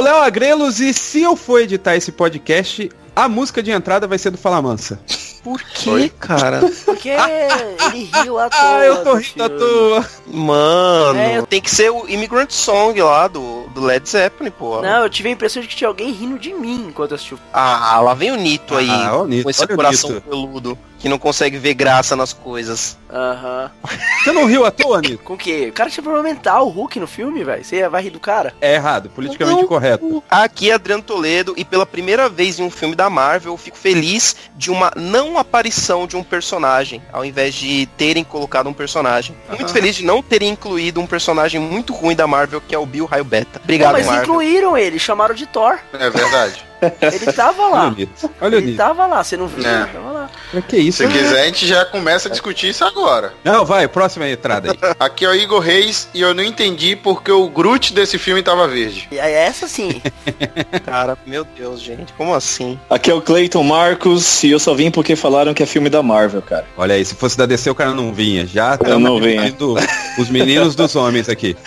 O Léo Agrelos e se eu for editar esse podcast, a música de entrada vai ser do Fala Mansa. Por que, cara? Porque ele riu à toa. Ah, eu tô do rindo à toa. Mano, É, tem que ser o Immigrant Song lá do, do Led Zeppelin, pô. Não, eu tive a impressão de que tinha alguém rindo de mim enquanto eu assisti o filme. Ah, lá vem o Nito aí, Ah, o Nito, com esse coração peludo, que não consegue ver graça nas coisas. Aham. Você não riu à toa, Nico? Com o quê? O cara tinha problema mental, o Hulk no filme, velho. Você vai rir do cara? É errado, politicamente Não. correto. Aqui é Adriano Toledo e pela primeira vez em um filme da Marvel eu fico feliz de uma não aparição de um personagem, ao invés de terem colocado um personagem. Muito feliz de não terem incluído um personagem muito ruim da Marvel, que é o Bill Raio Beta. Obrigado, Pô, mas Marvel. incluíram ele, chamaram de Thor. É verdade. Ele tava lá. Olha o Ele tava lá, você não viu? É. Pra que isso? Se quiser, a gente já começa a discutir isso agora. Não, vai, próxima entrada aí. Aqui é o Igor Reis e eu não entendi porque o Groot desse filme tava verde. E é essa sim. Cara, meu Deus, gente, como assim? Aqui é o Clayton Marcos e eu só vim porque falaram que é filme da Marvel, cara. Olha aí, se fosse da DC o cara não vinha. Já Eu não tamo vinha. dividindo Os meninos dos homens aqui.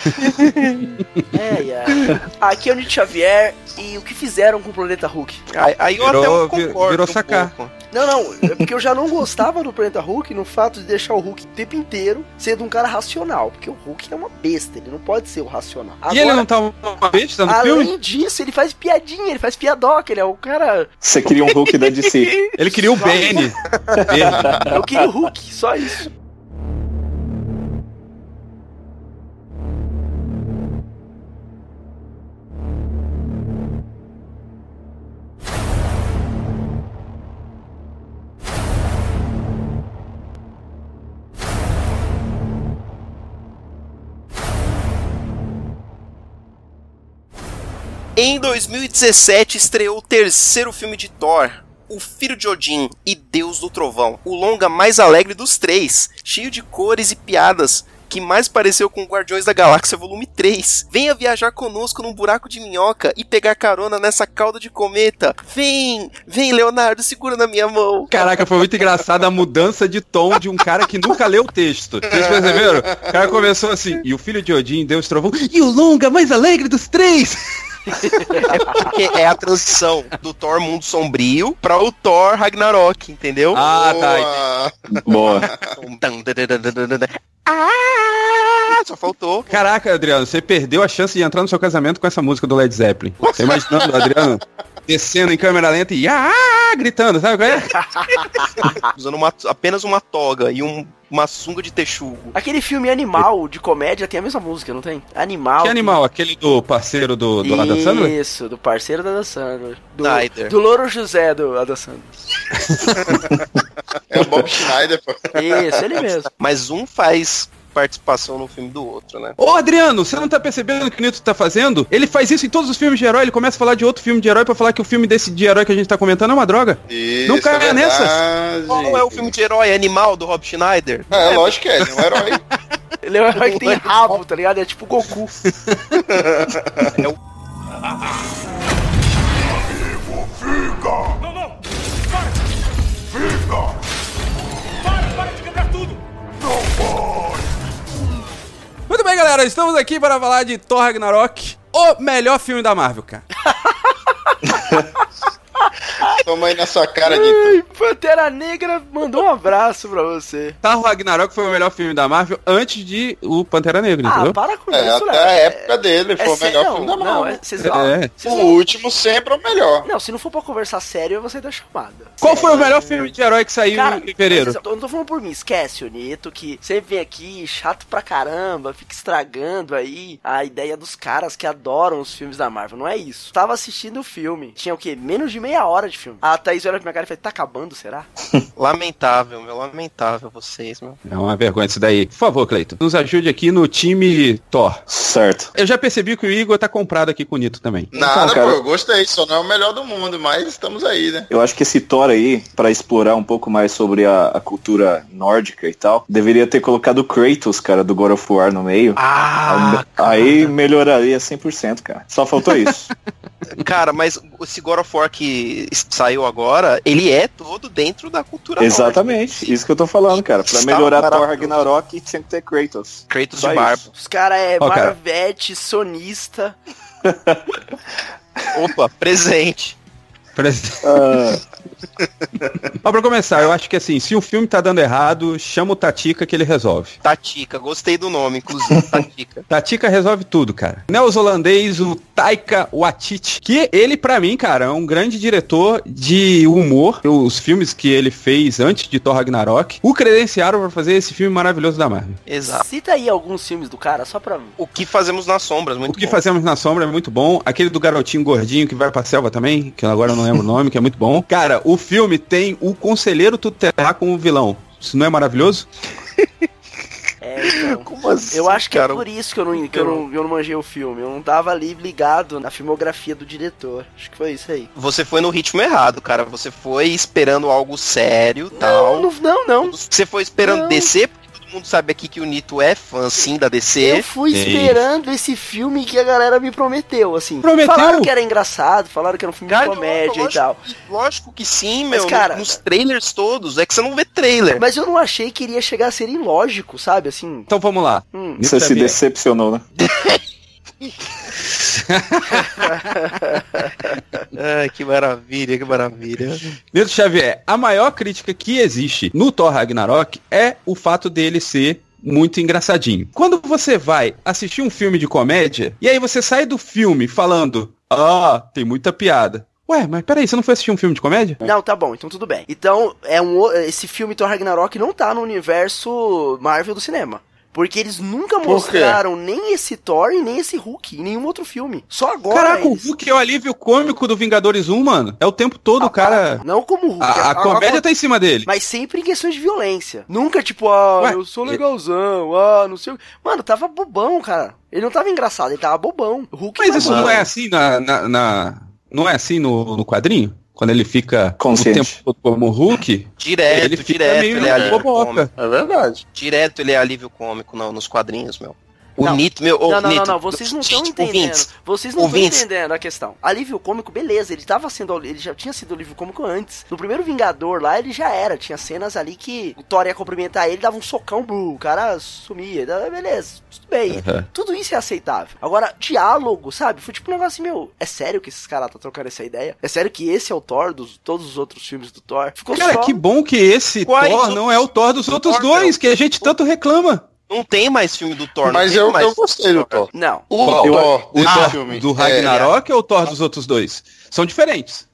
É, é. Aqui é o Nietzsche Xavier e o que fizeram com o Planeta Hulk? Aí, aí eu Virou- até concordo virou um sacar. pouco. Não, não, porque eu já não gostava do Planeta Hulk no fato de deixar o Hulk o tempo inteiro sendo um cara racional. Porque o Hulk é uma besta, ele não pode ser o racional. e ele não tá uma besta no além filme? disso, ele faz piadinha, ele faz piadoca, ele é o cara. Você queria um Hulk da DC. Ele queria o. Verde. Eu queria o Hulk, só isso. Em 2017 estreou o terceiro filme de Thor, O Filho de Odin e Deus do Trovão, o longa mais alegre dos três, cheio de cores e piadas, que mais pareceu com Guardiões da Galáxia Volume 3. Venha viajar conosco num buraco de minhoca e pegar carona nessa cauda de cometa. Vem, vem Leonardo, segura na minha mão. Caraca, foi muito engraçada a mudança de tom de um cara que nunca leu o texto. Vocês perceberam? O cara começou assim, e o filho de Odin, Deus Trovão, e o longa mais alegre dos três! Porque é a transição do Thor Mundo Sombrio para o Thor Ragnarok, entendeu? Ah, tá. Boa. Ah, só faltou. Caraca, Adriano, você perdeu a chance de entrar no seu casamento com essa música do Led Zeppelin. Você imaginando o Adriano descendo em câmera lenta e ah, gritando, sabe qual é? Usando uma- apenas uma toga e um- uma sunga de texugo. Aquele filme Animal de comédia tem a mesma música, não tem? Animal. Que animal? Aquele do parceiro do, do Adam Sandler? Isso, do parceiro da Adam Sandler. Do, Snyder. do Louro José do Adam Sandler. É o Bob Schneider, pô. Isso, ele mesmo. Mas um faz participação no filme do outro, né? Ô Adriano, você não tá percebendo o que o Nito tá fazendo? Ele faz isso em todos os filmes de herói, ele começa a falar de outro filme de herói pra falar que o filme desse de herói que a gente tá comentando é uma droga. Isso, Não caia é nessas. Qual é o filme de herói animal do Rob Schneider? É, lógico que é, ele é um herói. Ele é um herói que tem rabo, tá ligado? É tipo Goku. Muito bem, galera, estamos aqui para falar de Thor Ragnarok, o melhor filme da Marvel, cara. Toma aí na sua cara, Dito. Ai, Pantera Negra mandou um abraço pra você. Thor Ragnarok foi o melhor filme da Marvel antes de o Pantera Negra, Ah, entendeu? para com É, isso, até Léo. a época dele, foi o melhor não, filme da Não, Marvel. é, vocês, É. ó, vocês O último sempre é o melhor. Não, se não for pra conversar sério, eu vou sair da chamada. Qual foi o melhor filme de herói que saiu Cara, em fevereiro? eu não tô falando por mim, esquece o Nito, que sempre vem aqui, chato pra caramba, fica estragando aí a ideia dos caras que adoram os filmes da Marvel. Não é isso. Tava assistindo o filme, tinha o quê? Menos de meia hora de filme. A Thaís olha pra minha cara e fala, tá acabando, será? Lamentável, meu, lamentável vocês, meu. É uma vergonha isso daí. Por favor, Cleiton, nos ajude aqui no time Thor. Certo. Eu já percebi que o Igor tá comprado aqui com o Nito também. Nada, Então, cara- pô, eu gostei. Só não é o melhor do mundo, mas estamos aí, né? Eu acho que esse Thor aí, pra explorar um pouco mais sobre a, a cultura nórdica e tal, deveria ter colocado o Kratos, cara, do God of War no meio. Ah, aí melhoraria 100%, cara. Só faltou isso. cara, mas esse God of War que saiu agora, ele é todo dentro da cultura Exatamente, isso que eu tô falando, cara. Pra Está melhorar Thor. Ragnarok, tinha que ter Kratos. Kratos Só de barba. Os caras é cara. Marvete, sonista. Opa, presente. Ah, Ó, pra começar, eu acho que assim, se o filme tá dando errado, chama o Tatica que ele resolve. Tatica, gostei do nome, inclusive, Tatica. Tatica resolve tudo, cara. Neozelandês, o Taika Waititi, que ele, pra mim, cara, é um grande diretor de humor. Os filmes que ele fez antes de Thor Ragnarok o credenciaram pra fazer esse filme maravilhoso da Marvel. Exato. Cita aí alguns filmes do cara, só pra... O que fazemos nas sombras, O muito que bom. fazemos na sombra é muito bom. Aquele do garotinho gordinho que vai pra selva também, que agora eu não lembro o nome, que é muito bom. Cara, o filme tem o conselheiro tutelar como vilão. Isso não é maravilhoso? É, então... Como assim, Eu acho que cara? é por isso que eu não, que eu, não, eu não manjei o filme. Eu não tava ali ligado na filmografia do diretor. Acho que foi isso aí. Você foi no ritmo errado, cara. Você foi esperando algo sério tal. Não, não, não. Você foi esperando Não. Todo mundo sabe aqui que o Nito é fã, sim, da Eu DC. fui Sim. esperando esse filme que a galera me prometeu, assim. Prometeu? Falaram que era engraçado, falaram que era um filme Cara, de comédia lógico, e tal. Lógico que sim, Mas, meu. cara- nos trailers todos. É que você não vê trailer. Mas eu não achei que iria chegar a ser ilógico, sabe? Assim. Então vamos lá. Hum. Você se Xavier. decepcionou, né? Ai, que maravilha, que maravilha. Nito Xavier, a maior crítica que existe no Thor Ragnarok é o fato dele ser muito engraçadinho. Quando você vai assistir um filme de comédia, e aí você sai do filme falando, ah, tem muita piada. Ué, mas peraí, você não foi assistir um filme de comédia? Não, tá bom, então tudo bem. Então, é um, esse filme Thor Ragnarok não tá no universo Marvel do cinema. Porque eles nunca mostraram nem esse Thor e nem esse Hulk em nenhum outro filme. Só agora. Caraca, o eles- Hulk é o alívio cômico do Vingadores 1, mano. É o tempo todo o cara... Não como o Hulk. A, a comédia tá em cima dele. Mas sempre em questões de violência. Nunca tipo, ah, Ué, eu sou legalzão, ah, não sei o Mano, tava bobão, cara. Ele não tava engraçado, ele tava bobão. O Hulk Mas isso bom. não é assim na... na- na- Não é assim no, no quadrinho? Quando ele fica Consciente. o tempo todo como Hulk, Direto, ele fica direto, meio ele é alívio cômico. É verdade. Direto ele é alívio cômico no- nos quadrinhos, meu. O Não. Nito, meu. Não, não, Nito, não, não, vocês não estão entendendo. Vocês não estão entendendo a questão. Alívio cômico, beleza, ele tava sendo. Ele já tinha sido alívio cômico antes. No primeiro Vingador lá, ele já era. Tinha cenas ali que o Thor ia cumprimentar ele, dava um socão, blu, o cara sumia. dava- Beleza, tudo bem. Uhum. Tudo isso é aceitável. Agora, diálogo, sabe? Foi tipo um negócio assim, meu, é sério que esses caras tá trocando essa ideia? É sério que esse é o Thor dos todos os outros filmes do Thor? Ficou Cara, só. que bom que esse Quais Thor não é o Thor dos outros Thor, dois, que a gente tanto reclama. Não tem mais filme do Thor, Mas eu, mais eu gostei do Thor. Não. O Qual? Thor O desse Thor filme. do é, Ragnarok ou o Thor dos outros dois? São diferentes.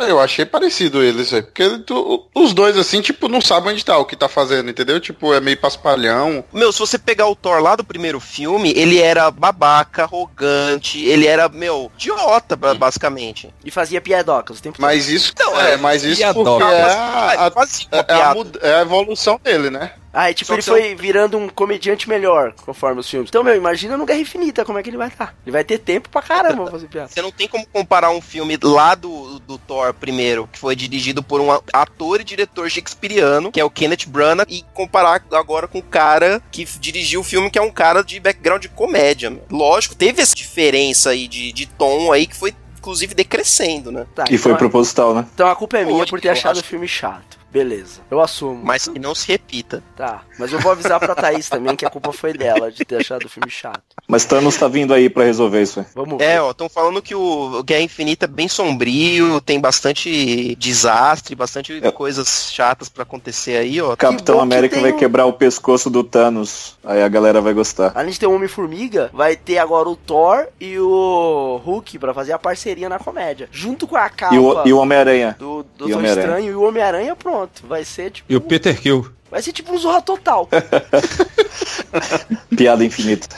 eu achei parecido eles, velho. Porque tu- os dois, assim, tipo, não sabem onde tá o que tá fazendo, entendeu? Tipo, é meio paspalhão. Meu, se você pegar o Thor lá do primeiro filme, ele era babaca, arrogante, ele era, meu, idiota, ba- basicamente. E fazia piadocas o tempo todo. Mas isso, Não, é, é, mas isso porque é a, uma é a é a evolução dele, né? Aí, tipo, Só ele que foi virando um comediante melhor, conforme os filmes. Então, meu, imagina no Guerra Infinita como é que ele vai estar. Ele vai ter tempo pra caramba pra fazer piada. Você não tem como comparar um filme lá do, do Thor primeiro, que foi dirigido por um ator e diretor shakespeariano, que é o Kenneth Branagh, e comparar agora com o cara que dirigiu o filme, que é um cara de background de comédia. meu. Lógico, teve essa diferença aí de, de tom aí que foi inclusive decrescendo, né? Tá, E foi então, proposital, né? então a culpa é minha por ter que eu achado o acho. filme chato. Beleza, eu assumo. Mas que não se repita. Tá, mas eu vou avisar pra Thaís também que a culpa foi dela de ter achado o filme chato. Mas Thanos tá vindo aí pra resolver isso aí. Vamos ver. É, ó, estão falando que o Guerra Infinita é bem sombrio, tem bastante desastre, bastante É. coisas chatas pra acontecer aí, ó. Capitão que América tem vai um- quebrar o pescoço do Thanos. Aí a galera vai gostar. Além de ter o Homem-Formiga, vai ter agora o Thor e o Hulk pra fazer a parceria na comédia. Junto com a capa E o, e o Homem-Aranha. do e Doutor Homem-Aranha. Estranho e o Homem-Aranha, pronto. Vai ser tipo. E o Peter Kill. Vai ser tipo um Zorra Total. Piada infinita.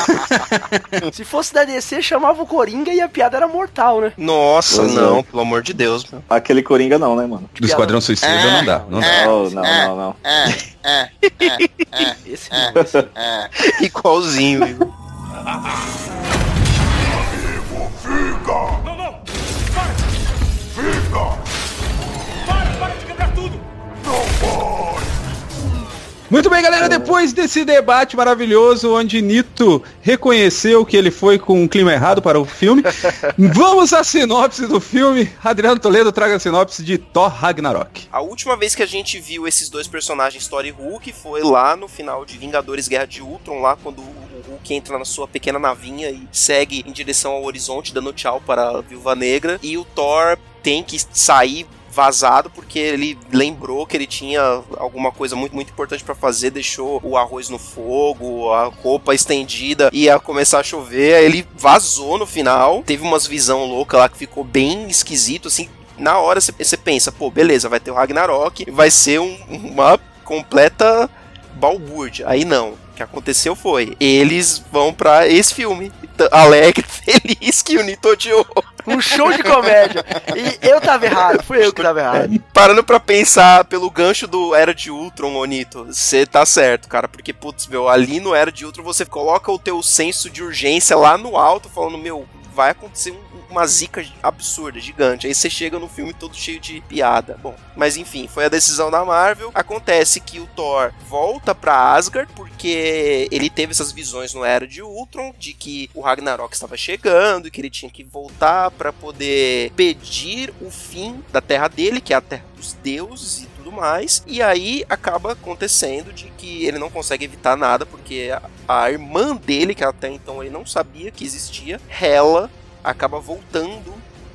Se fosse da DC, chamava o Coringa e a piada era mortal, né? Nossa, Pois é. não, pelo amor de Deus, meu. Aquele Coringa não, né, mano? Do Esquadrão Suicida não dá. Não dá. Não, não, não, não. Esse não, esse não. Igualzinho, Igor. Muito bem, galera, depois desse debate maravilhoso onde Nito reconheceu que ele foi com um clima errado para o filme, vamos à sinopse do filme. Adriano Toledo traga a sinopse de Thor Ragnarok. A última vez que a gente viu esses dois personagens, Thor e Hulk, foi lá no final de Vingadores Guerra de Ultron, lá quando o Hulk entra na sua pequena navinha e segue em direção ao horizonte, dando tchau para a Viúva Negra. E o Thor tem que sair vazado porque ele lembrou que ele tinha alguma coisa muito muito importante pra fazer, deixou o arroz no fogo, a roupa estendida e ia começar a chover, ele vazou no final. Teve umas visão louca lá que ficou bem esquisito assim. Na hora você pensa, pô, beleza, vai ter o Ragnarok, vai ser um- uma completa balbúrdia. Aí não. O que aconteceu foi, eles vão pra esse filme, alegre, feliz que o Nito odiou. Um show de comédia. E eu tava errado, fui eu que tava errado. Parando pra pensar pelo gancho do Era de Ultron, Onito, você tá certo, cara, porque, putz, meu, ali no Era de Ultron você coloca o teu senso de urgência lá no alto, falando, meu, vai acontecer um- uma zica absurda, gigante. Aí você chega no filme todo cheio de piada. Bom, mas enfim, foi a decisão da Marvel. Acontece que o Thor volta pra Asgard porque ele teve essas visões no Era de Ultron de que o Ragnarok estava chegando e que ele tinha que voltar pra poder pedir o fim da terra dele, que é a terra dos deuses e tudo mais. E aí acaba acontecendo de que ele não consegue evitar nada porque a, a irmã dele, que até então ele não sabia que existia, Hela, acaba voltando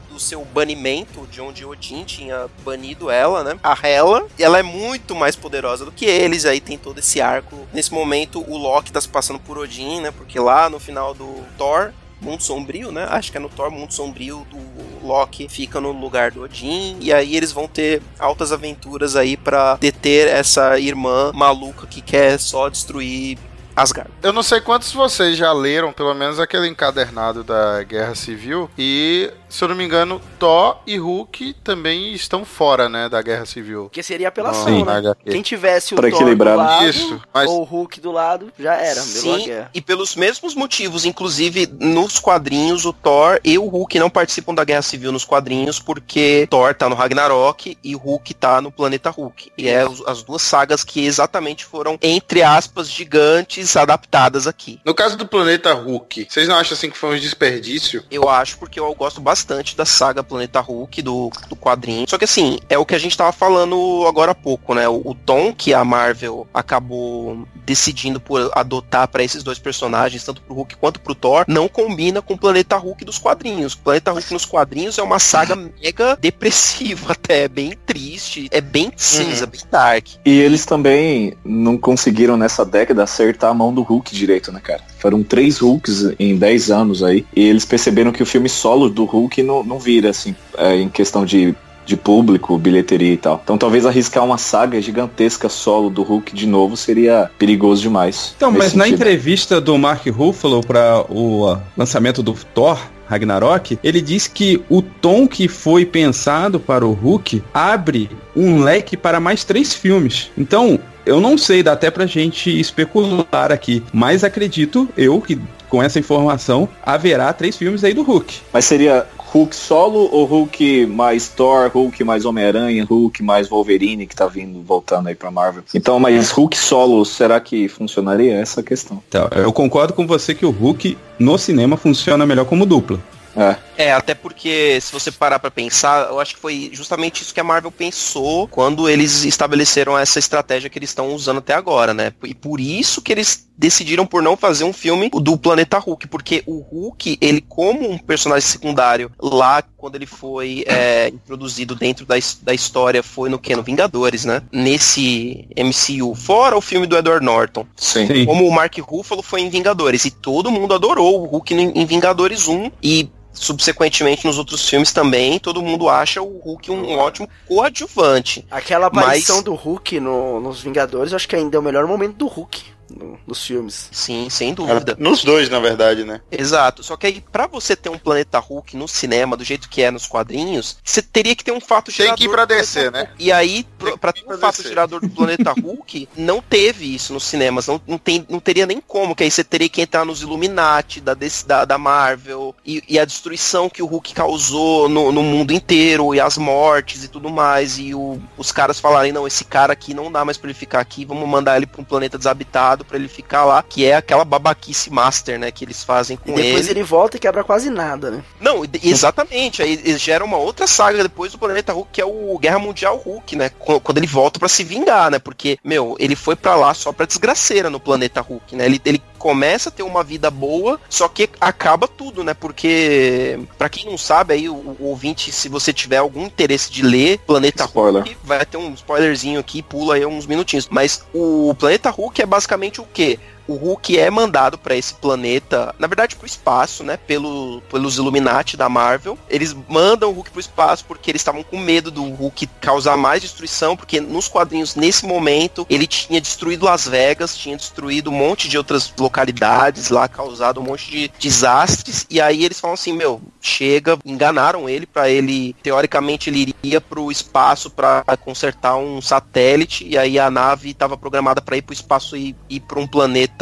do seu banimento, de onde Odin tinha banido ela, né? A Hela, ela é muito mais poderosa do que eles, aí tem todo esse arco. Nesse momento, o Loki tá se passando por Odin, né? Porque lá no final do Thor, Mundo Sombrio, né? Acho que é no Thor Mundo Sombrio, o Loki fica no lugar do Odin, e aí eles vão ter altas aventuras aí pra deter essa irmã maluca que quer só destruir Asgard. Eu não sei quantos vocês já leram, pelo menos aquele encadernado da Guerra Civil. E, se eu não me engano, Thor e Hulk também estão fora, né, da Guerra Civil. Porque seria apelação, Sim. né? Quem tivesse o Pra Thor equilibrar, do né? lado Isso, mas- ou o Hulk do lado, já era. Sim, e pelos mesmos motivos, inclusive nos quadrinhos, o Thor e o Hulk não participam da Guerra Civil nos quadrinhos, porque Thor tá no Ragnarok e Hulk tá no planeta Hulk. E é as duas sagas que exatamente foram, entre aspas, gigantes adaptadas aqui. No caso do planeta Hulk, vocês não acham assim que foi um desperdício? Eu acho porque eu gosto bastante da saga Planeta Hulk, do, do quadrinho. Só que assim, é o que a gente tava falando agora há pouco, né? O, o tom que a Marvel acabou decidindo por adotar pra esses dois personagens, tanto pro Hulk quanto pro Thor, não combina com o Planeta Hulk dos quadrinhos. O Planeta Hulk nos quadrinhos é uma saga mega depressiva até, é bem triste, é bem cinza, bem dark. E eles também não conseguiram nessa década acertar a mão do Hulk direito, né, cara? Foram três Hulks em 10 anos aí. E eles perceberam que o filme solo do Hulk não, não vira, assim, é, em questão de, de público, bilheteria e tal. Então talvez arriscar uma saga gigantesca solo do Hulk de novo seria perigoso demais. Então, mas na sentido. entrevista do Mark Ruffalo para o ah, lançamento do Thor Ragnarok, ele diz que o tom que foi pensado para o Hulk abre um leque para mais três filmes. Então, eu não sei, dá até pra gente especular aqui, mas acredito eu que com essa informação haverá três filmes aí do Hulk. Mas seria Hulk solo ou Hulk mais Thor, Hulk mais Homem-Aranha, Hulk mais Wolverine que tá vindo, voltando aí pra Marvel. Então, mas Hulk solo, será que funcionaria? Essa é a questão. Então, eu concordo com você que o Hulk no cinema funciona melhor como dupla. É. É, até porque se você parar pra pensar, eu acho que foi justamente isso que a Marvel pensou quando eles estabeleceram essa estratégia que eles estão usando até agora, né? E por isso que eles decidiram por não fazer um filme do Planeta Hulk, porque o Hulk, ele como um personagem secundário lá quando ele foi é, introduzido dentro da, da história foi no que? No Vingadores, né? Nesse MCU, fora o filme do Edward Norton. Sim. Como o Mark Ruffalo foi em Vingadores, e todo mundo adorou o Hulk em em Vingadores 1, e subsequentemente nos outros filmes também, todo mundo acha o Hulk um ótimo coadjuvante. Aquela aparição Mas- do Hulk no- nos Vingadores, acho que ainda é o melhor momento do Hulk no- nos filmes. Sim, sem dúvida. Nos dois, na verdade, né? Exato. Só que aí, pra você ter um planeta Hulk no cinema, do jeito que é nos quadrinhos, você teria que ter um fato Tem gerador. que ir pra DC, né? E aí, Tem pra ir ter pra um fato DC. gerador do planeta Hulk, não teve isso nos cinemas. Não, não, tem, não teria nem como, que aí você teria que entrar nos Illuminati da, da, da Marvel e, e a destruição que o Hulk causou no, no mundo inteiro, e as mortes e tudo mais. E o- os caras falarem, não, esse cara aqui não dá mais pra ele ficar aqui, vamos mandar ele pra um planeta desabitado pra ele ficar lá, que é aquela babaquice master, né, que eles fazem E com depois ele. ele volta e quebra quase nada, né? Não, e- exatamente. Aí eles gera uma outra saga depois do Planeta Hulk, que é o Guerra Mundial Hulk, né? Qu- Quando ele volta pra se vingar, né? Porque, meu, ele foi pra lá só pra desgraceira no Planeta Hulk, né? Ele, ele começa a ter uma vida boa, só que acaba tudo, né? Porque, pra quem não sabe, aí, o, o ouvinte, se você tiver algum interesse de ler Planeta Spoiler. Hulk, vai ter um spoilerzinho aqui, pula aí uns minutinhos. Mas o Planeta Hulk é basicamente o quê? O Hulk é mandado pra esse planeta, na verdade pro espaço, né, pelo, pelos Illuminati da Marvel. Eles mandam o Hulk pro espaço porque eles estavam com medo do Hulk causar mais destruição, porque nos quadrinhos nesse momento ele tinha destruído Las Vegas, tinha destruído um monte de outras localidades lá, causado um monte de desastres, e aí eles falam assim, meu, chega, enganaram ele pra ele, teoricamente ele iria pro espaço pra consertar um satélite, e aí a nave estava programada pra ir pro espaço e ir pra um planeta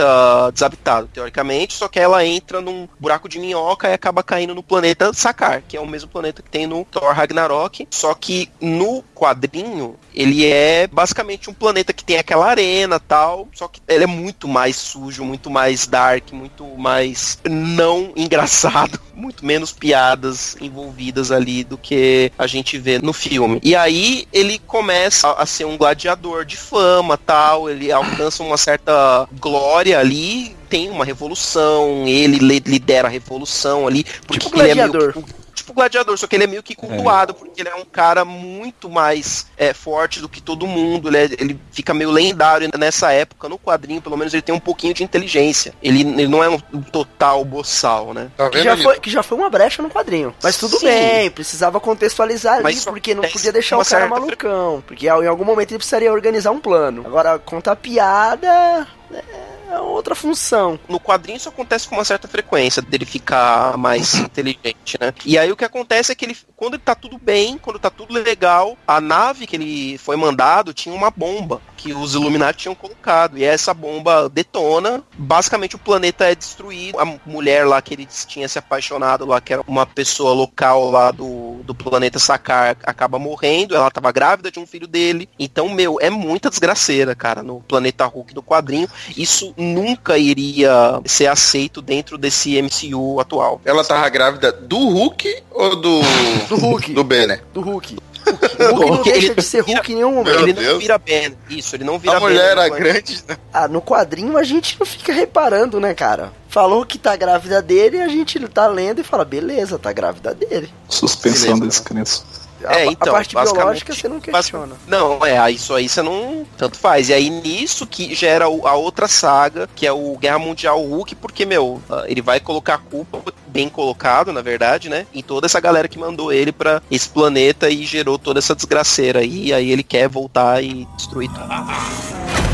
desabitado, teoricamente, só que ela entra num buraco de minhoca e acaba caindo no planeta Sakar, que é o mesmo planeta que tem no Thor Ragnarok, só que no quadrinho ele é basicamente um planeta que tem aquela arena tal, só que ele é muito mais sujo, muito mais dark, muito mais não engraçado, muito menos piadas envolvidas ali do que a gente vê no filme. E aí ele começa a ser um gladiador de fama tal, ele alcança uma certa glória ali, tem uma revolução, ele le- lidera a revolução ali, porque Tipo ele é meio gladiador. que- tipo gladiador, só que ele é meio que cultuado, porque ele é um cara muito mais é, forte do que todo mundo, ele, é- ele fica meio lendário nessa época, no quadrinho, pelo menos ele tem um pouquinho de inteligência. Ele, ele não é um, um total boçal, né? Tá Que já, foi, que já foi uma brecha no quadrinho. Mas tudo Sim. bem, precisava contextualizar ali, Mas porque não podia deixar o cara malucão. Porque em algum momento ele precisaria organizar um plano. Agora, contar piada é outra função. No quadrinho isso acontece com uma certa frequência, dele ficar mais inteligente, né? E aí o que acontece é que ele, quando ele tá tudo bem, quando tá tudo legal, a nave que ele foi mandado tinha uma bomba que os Illuminati tinham colocado. E essa bomba detona, basicamente o planeta é destruído. A mulher lá que ele tinha se apaixonado lá, que era uma pessoa local lá do, do planeta Sakar, acaba morrendo. Ela tava grávida de um filho dele. Então, meu, é muita desgraceira, cara, no planeta Hulk do quadrinho. Isso nunca iria ser aceito dentro desse MCU atual. Ela tava grávida do Hulk ou do. Do Hulk. do Banner? Do Hulk. O Hulk não Porque deixa ele- de ser Hulk em nenhum momento. ele Deus. não vira Ben. Isso, ele não vira A mulher Ben. era grande. né? Ah, no quadrinho a gente não fica reparando, né, cara? Falou que tá grávida dele, a gente tá lendo e fala, beleza, tá grávida dele. Suspensão Beleza, da descrença. A, É, a então, parte basicamente- biológica você não questiona. Não, é, isso aí você não tanto faz. E aí nisso que gera a outra saga, que é o Guerra Mundial Hulk, porque, meu, ah, ele vai colocar a culpa, bem colocado, na verdade, né? Em toda essa galera que mandou ele pra esse planeta e gerou toda essa desgraceira aí. E aí ele quer voltar e destruir tudo.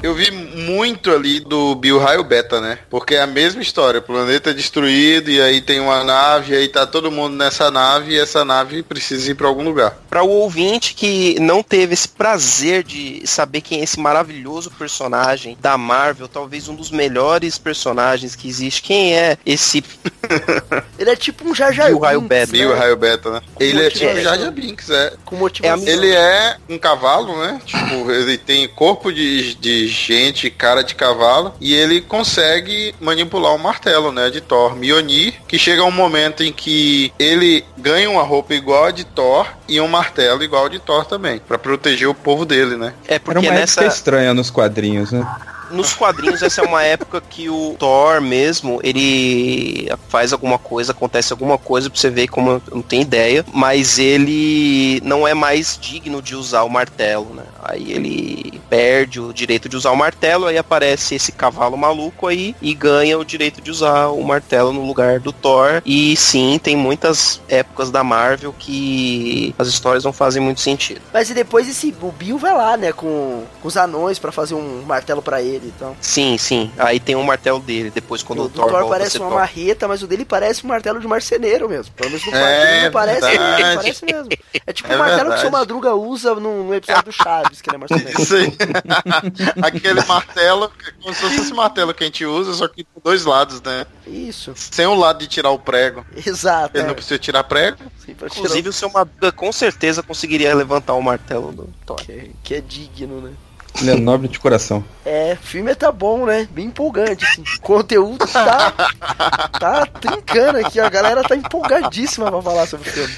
Eu vi muito ali do Bill Raio Beta, né? Porque é a mesma história. O planeta é destruído e aí tem uma nave, e aí tá todo mundo nessa nave e essa nave precisa ir pra algum lugar. Para o ouvinte que não teve esse prazer de saber quem é esse maravilhoso personagem da Marvel, talvez um dos melhores personagens que existe. Quem é esse Ele é tipo um Jar Jar Bill Raio Binks, Beta. né? Bill Raio Beta, né? Ele é tipo Jar Jar Binks, é. Com motivação. Ele é um cavalo, né? Tipo, ele tem corpo de, de gente, cara de cavalo, e ele consegue manipular o martelo, né? De Thor, Mjolnir, que chega um momento em que ele ganha uma roupa igual a de Thor e um martelo igual a de Thor também, Pra proteger o povo dele, né? É Era porque uma nessa. época estranha nos quadrinhos, né? Nos quadrinhos, essa é uma época que o Thor mesmo, ele faz alguma coisa, acontece alguma coisa pra você ver como eu não tenho ideia, mas ele não é mais digno de usar o martelo, né? Aí ele perde o direito de usar o martelo, aí aparece esse cavalo maluco aí e ganha o direito de usar o martelo no lugar do Thor. E sim, tem muitas épocas da Marvel que as histórias não fazem muito sentido. Mas e depois esse, o Bill vai lá, né, com, com os anões pra fazer um martelo pra ele, então. Sim, sim. Aí tem o martelo dele, depois quando o o, Thor, Thor volta a parece uma Thor. marreta, mas o dele parece um martelo de marceneiro mesmo. Pelo menos no É, não parece, verdade. ele parece mesmo. É tipo É o martelo que o verdade. seu Madruga usa no, no episódio do Chaves, que ele é marceneiro. Aí. Aquele martelo, como se fosse esse martelo que a gente usa, só que com dois lados, né? Isso, Sem o lado de tirar o prego. exato. Ele é. não precisa tirar prego. Sim, pra tirar Inclusive o seu Madruga com certeza conseguiria levantar o martelo do Thor. que, que é digno, né? Ele é nobre de coração. É, o filme tá bom, né? Bem empolgante, assim. O conteúdo tá. tá trincando aqui, a galera tá empolgadíssima pra falar sobre o filme.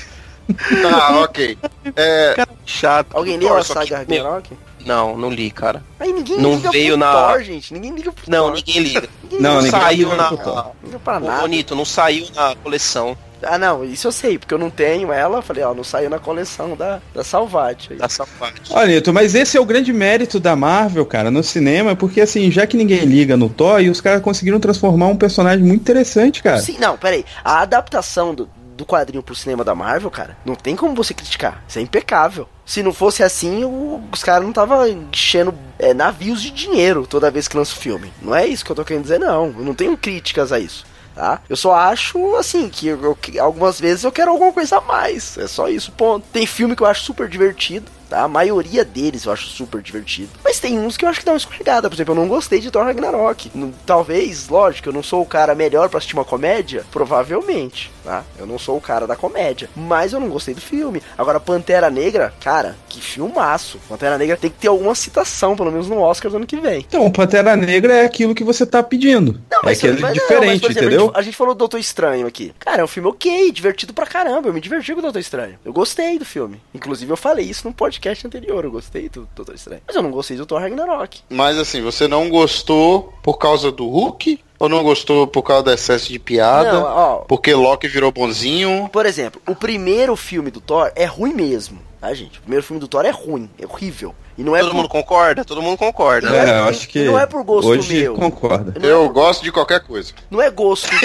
Tá, ok. É, chato. Alguém leu a saga que- Ragnarok? Não, não li, cara. Aí ninguém Não liga veio pro na- Thor, gente. Ninguém liga pro Não, Thor. ninguém liga. Ninguém Não, liga, saiu na. não liga pra Ô, nada. Bonito, não saiu na coleção Ah, não, isso eu sei, porque eu não tenho ela. Falei, ó, não saiu na coleção da, da Salvati. aí. da Safari. Olha, Nito, mas esse é o grande mérito da Marvel, cara, no cinema, porque assim, já que ninguém liga no Thor, e os caras conseguiram transformar um personagem muito interessante, cara. Sim, não, peraí. A adaptação do, do quadrinho pro cinema da Marvel, cara, não tem como você criticar. Isso é impecável. Se não fosse assim, o- os caras não estavam enchendo é, navios de dinheiro toda vez que lança o filme. Não é isso que eu tô querendo dizer, não. Eu não tenho críticas a isso. Tá? Eu só acho, assim, que, eu- que algumas vezes eu quero alguma coisa a mais. É só isso, ponto. Tem filme que eu acho super divertido, tá? A maioria deles eu acho super divertido. Mas tem uns que eu acho que dá uma escorregada. Por exemplo, eu não gostei de Thor Ragnarok. Talvez, lógico, eu não sou o cara melhor pra assistir uma comédia. Provavelmente, tá? Eu não sou o cara da comédia. Mas eu não gostei do filme. Agora, Pantera Negra, cara, que filmaço. Pantera Negra tem que ter alguma citação, pelo menos no Oscar do ano que vem. Então, o Pantera Negra é aquilo que você tá pedindo. é que ele é mas não, diferente, mas, por exemplo, entendeu? A gente, a gente falou do Doutor Estranho aqui. Cara, é um filme ok, divertido pra caramba. Eu me diverti com o Doutor Estranho. Eu gostei do filme. Inclusive, eu falei isso no podcast anterior. Eu gostei do Doutor Estranho. Mas eu não gostei do Thor Ragnarok. mas assim, você não gostou por causa do Hulk? Ou não gostou por causa do excesso de piada? Não, ó. Porque Loki virou bonzinho? Por exemplo, o primeiro filme do Thor é ruim mesmo. Tá, gente? O primeiro filme do Thor é ruim. É horrível. E não é Todo por- mundo concorda? Todo mundo concorda. É É, eu acho que não é por gosto hoje meu. concorda. não é Eu por- gosto de qualquer coisa. Não é gosto.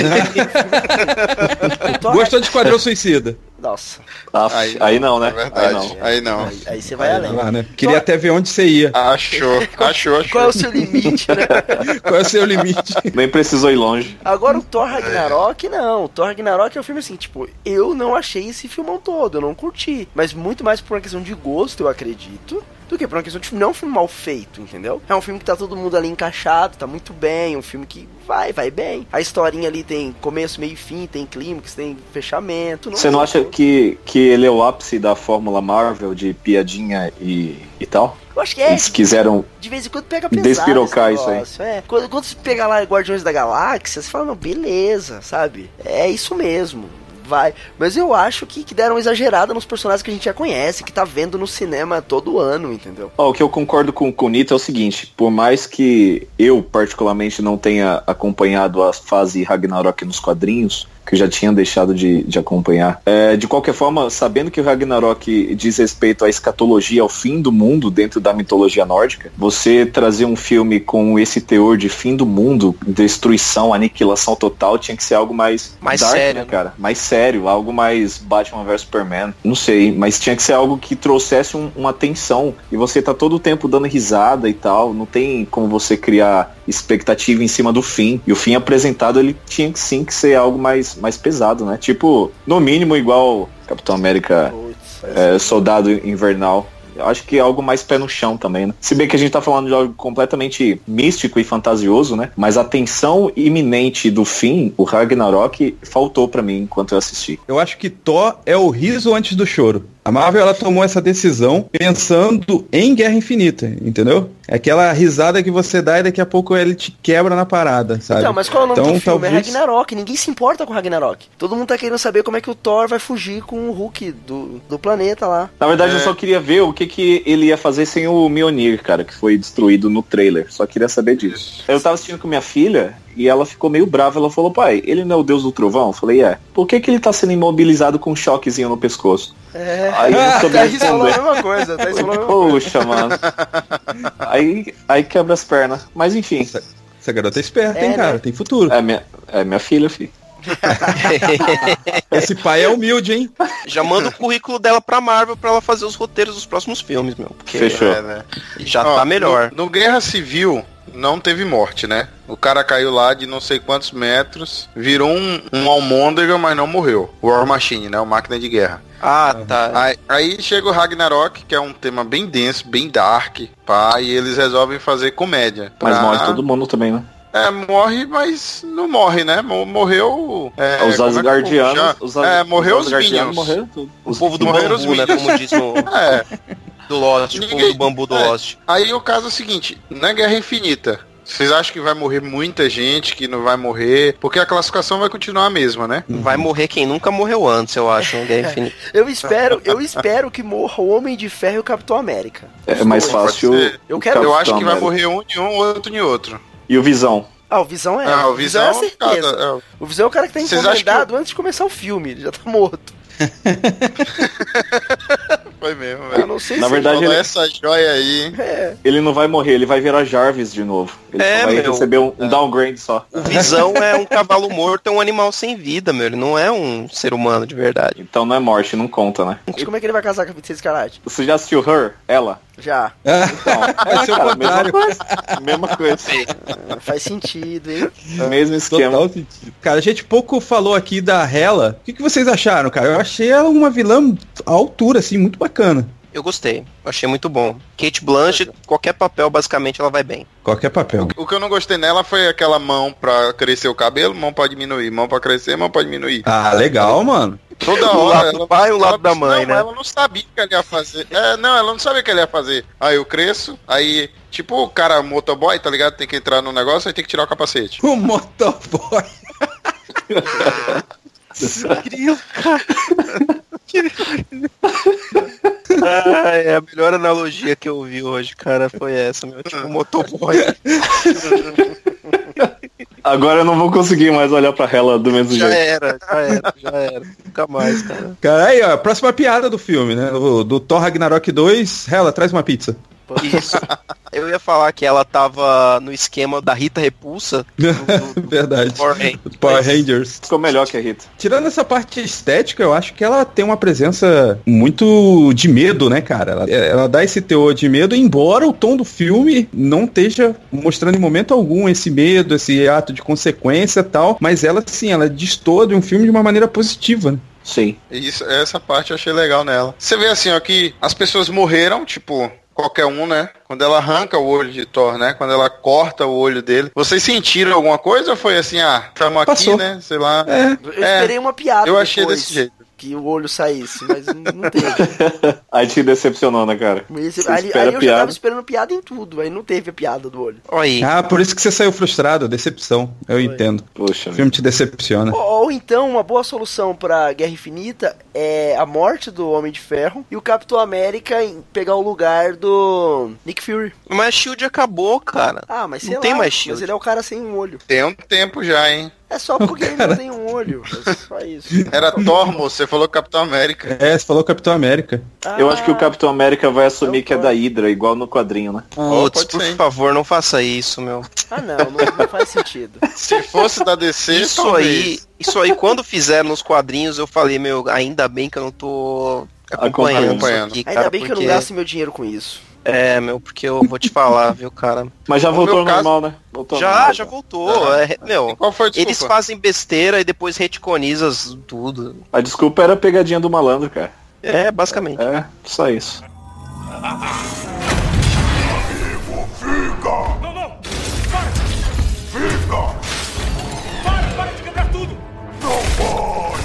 Gostou de Esquadrão Suicida? Nossa. Ah, aí, não, né? É verdade. Aí não. Aí não. Aí, aí você vai além. Lá, né? Queria até ver onde você ia. Achou, achou, achou. Qual é o seu limite, né? Qual é o seu limite? Nem precisou ir longe. Agora o Thor Ragnarok, não. O Thor Ragnarok é um filme assim, tipo, eu não achei esse filmão todo, eu não curti. Mas muito mais por uma questão de gosto, eu acredito. Do que por uma questão de não é um filme mal feito, entendeu? É um filme que tá todo mundo ali encaixado, tá muito bem, um filme que vai, vai bem. A historinha ali tem começo, meio e fim, tem clímax, tem fechamento. Você não acha que, que ele é o ápice da fórmula Marvel de piadinha e, e tal? Eu acho que é. Eles quiseram. De vez em quando pega pesado Despirocar isso aí. É. Quando, quando você pega lá Guardiões da Galáxia, você fala, não, beleza, sabe? É isso mesmo. Vai. Mas eu acho que, que deram exagerada nos personagens que a gente já conhece, que tá vendo no cinema todo ano, entendeu? O que eu concordo com, com o Nito é o seguinte: por mais que eu, particularmente, não tenha acompanhado a fase Ragnarok nos quadrinhos, que eu já tinha deixado de, de acompanhar. É, de qualquer forma, sabendo que o Ragnarok diz respeito à escatologia, ao fim do mundo dentro da mitologia nórdica, você trazer um filme com esse teor de fim do mundo, destruição, aniquilação total, tinha que ser algo mais, Mais dark, sério, né, né? cara? Mais sério, algo mais Batman vs Superman. Não sei, mas tinha que ser algo que trouxesse um- uma tensão. E você tá todo o tempo dando risada e tal. Não tem como você criar expectativa em cima do fim. E o fim apresentado, ele tinha que sim que ser algo mais, mais pesado, né? Tipo, no mínimo igual Capitão América Putz, é, Soldado Invernal. Eu acho que é algo mais pé no chão também, né? Se bem que a gente tá falando de algo completamente místico e fantasioso, né? Mas a tensão iminente do fim, o Ragnarok, faltou para mim enquanto eu assisti. Eu acho que Thor é o riso antes do choro. A Marvel ela tomou essa decisão pensando em Guerra Infinita, entendeu? É aquela risada que você dá e daqui a pouco ele te quebra na parada, sabe? Então, mas qual é o nome Então, do filme? É talvez- Ragnarok. Ninguém se importa com Ragnarok. Todo mundo tá querendo saber como é que o Thor vai fugir com o Hulk do, do planeta lá. Na verdade, É. eu só queria ver o que, que ele ia fazer sem o Mjolnir, cara, que foi destruído no trailer. Só queria saber disso. Eu tava assistindo com minha filha e ela ficou meio brava. Ela falou, pai, ele não é o deus do trovão? Eu falei, é. Por que, que ele tá sendo imobilizado com um choquezinho no pescoço? É. Aí eu soube A Thaís falou a responder. mesma coisa. A Thaís falou. Poxa, mano. Aí, aí quebra as pernas. Mas enfim, Essa garota é esperta, É, hein, né? cara? Tem futuro. é minha, é minha filha, filho. Esse pai é humilde, hein? Já manda o currículo dela pra Marvel pra ela fazer os roteiros dos próximos filmes, meu. Porque Fechou. É, né? já Ó, tá melhor. No, no Guerra Civil não teve morte, né? O cara caiu lá de não sei quantos metros, virou um, um almôndega, mas não morreu. War Machine, né? O máquina de guerra. Ah, tá. Aí, aí chega o Ragnarok, que é um tema bem denso, bem dark, pá, e eles resolvem fazer comédia. Mas pra- morre todo mundo também, né? É, morre, mas não morre, né? Mo- Morreu. É, os é Asgardianos. já- os, é, morreu os Asgardianos Minions. morreram tudo. O povo do morreram os bambu, né? Minions. Como diz no É, do Lost, o povo Ninguém- do bambu do é. Lost. aí o caso é o seguinte, na Guerra Infinita, vocês acham que vai morrer muita gente, que não vai morrer? Porque a classificação vai continuar a mesma, né? Vai morrer quem nunca morreu antes, eu acho, no Guerra Infinita. Eu espero, eu espero que morra o Homem de Ferro e o Capitão América. É mais fácil. Eu quero- Eu acho que vai morrer um em um, outro em outro. E o Visão. Ah, o Visão é. Ah, o Visão, é a certeza. cada- é, O Visão é o cara que tá Vocês acham que encomendado antes de começar o filme. Ele já tá morto. foi mesmo, Eu velho. não sei Na se verdade, ele- essa joia aí. É. Ele não vai morrer, ele vai virar Jarvis de novo. Ele É, só vai meu. receber um, um downgrade só. O Visão é um cavalo morto, é um animal sem vida, meu. Ele não é um ser humano de verdade. Então não é morte, não conta, né? Mas como é que ele vai casar com a Feiticeira Escarlate? Você já assistiu Her? Ela? Já. Então, Vai ser o cara, mesma coisa. Mesma coisa. Ah, Faz sentido, hein? Mesmo esquema. Total sentido. Cara, a gente pouco falou aqui da Hela. O que, que vocês acharam, cara? Eu achei ela uma vilã à altura, assim, muito bacana. Eu gostei, achei muito bom. Kate Blanchett, qualquer papel, basicamente, ela vai bem. Qualquer papel. O que eu não gostei nela foi aquela mão pra crescer o cabelo, mão pra diminuir, mão pra crescer, mão pra diminuir. Ah, legal, mano. Toda hora. lado do pai e um lado da mãe, não, né? Ela não sabia o que ela ia fazer. É, não, ela não sabia o que ela ia fazer. Aí eu cresço, aí, tipo, o cara motoboy, tá ligado? Tem que entrar no negócio, aí tem que tirar o capacete. O motoboy. Ah, é a melhor analogia que eu vi hoje, cara, foi essa, meu. Tipo, motoboy. Agora eu não vou conseguir mais olhar pra ela do mesmo Já jeito. era, já era, já era. Nunca mais, cara. Cara, aí, ó, próxima piada do filme, né? Do, do Thor Ragnarok 2. Hela, traz uma pizza. Isso. Eu ia falar que ela tava no esquema da Rita Repulsa. do- do- do Verdade. Power Rangers. Power Rangers. Ficou melhor que a Rita. Tirando essa parte estética, eu acho que ela tem uma presença muito de medo, né, cara? Ela, ela dá esse teor de medo, embora o tom do filme não esteja mostrando em momento algum esse medo, esse ato de consequência e tal. Mas ela, sim, ela destoa de um filme de uma maneira positiva, né? Sim. Isso, essa parte eu achei legal nela. Você vê assim, ó, que as pessoas morreram, tipo, qualquer um, né? Quando ela arranca o olho de Thor, né? Quando ela corta o olho dele. Vocês sentiram alguma coisa ou foi assim, ah, tamo aqui, né? Sei lá. É. Eu esperei uma piada. Eu achei depois desse jeito. Que o olho saísse, mas não teve. Aí te decepcionou, né, cara? Esse- aí, espera aí eu já piada. tava esperando piada em tudo, aí não teve a piada do olho. Aí. Ah, por isso que você saiu frustrado, decepção. Eu entendo. Poxa, O filme te decepciona. Ou, ou então, uma boa solução pra Guerra Infinita é a morte do Homem de Ferro e o Capitão América em pegar o lugar do Nick Fury. Mas a Shield acabou, cara. Ah, mas sei Não lá, tem mais mas Shield. ele é o cara sem um olho. Tem um tempo já, hein? É só porque ele não tem um olho. É só isso. Era Thor, moço. Você falou Capitão América. É, você falou Capitão América. Eu acho que o Capitão América vai assumir que é da Hydra, igual no quadrinho, né? Putz, pode por ser. favor, não faça isso, meu. Ah, não, não, não faz sentido. Se fosse da DC, Isso talvez. aí, isso aí, quando fizeram nos quadrinhos, eu falei, meu, ainda bem que eu não tô acompanhando, Acompanhando. aqui, Ainda cara, bem que eu porque... não gasto meu dinheiro com isso. É, meu, porque eu vou te falar, viu, cara. Mas já né? voltou ao normal, né? Voltou já, normal, já voltou. É. Meu, qual foi a desculpa? eles fazem besteira e depois reticonizas tudo. A desculpa era a pegadinha do malandro, cara. É, basicamente. É, só isso. Fica! Não, não! Para! Fica! Para, para de quebrar tudo! Não!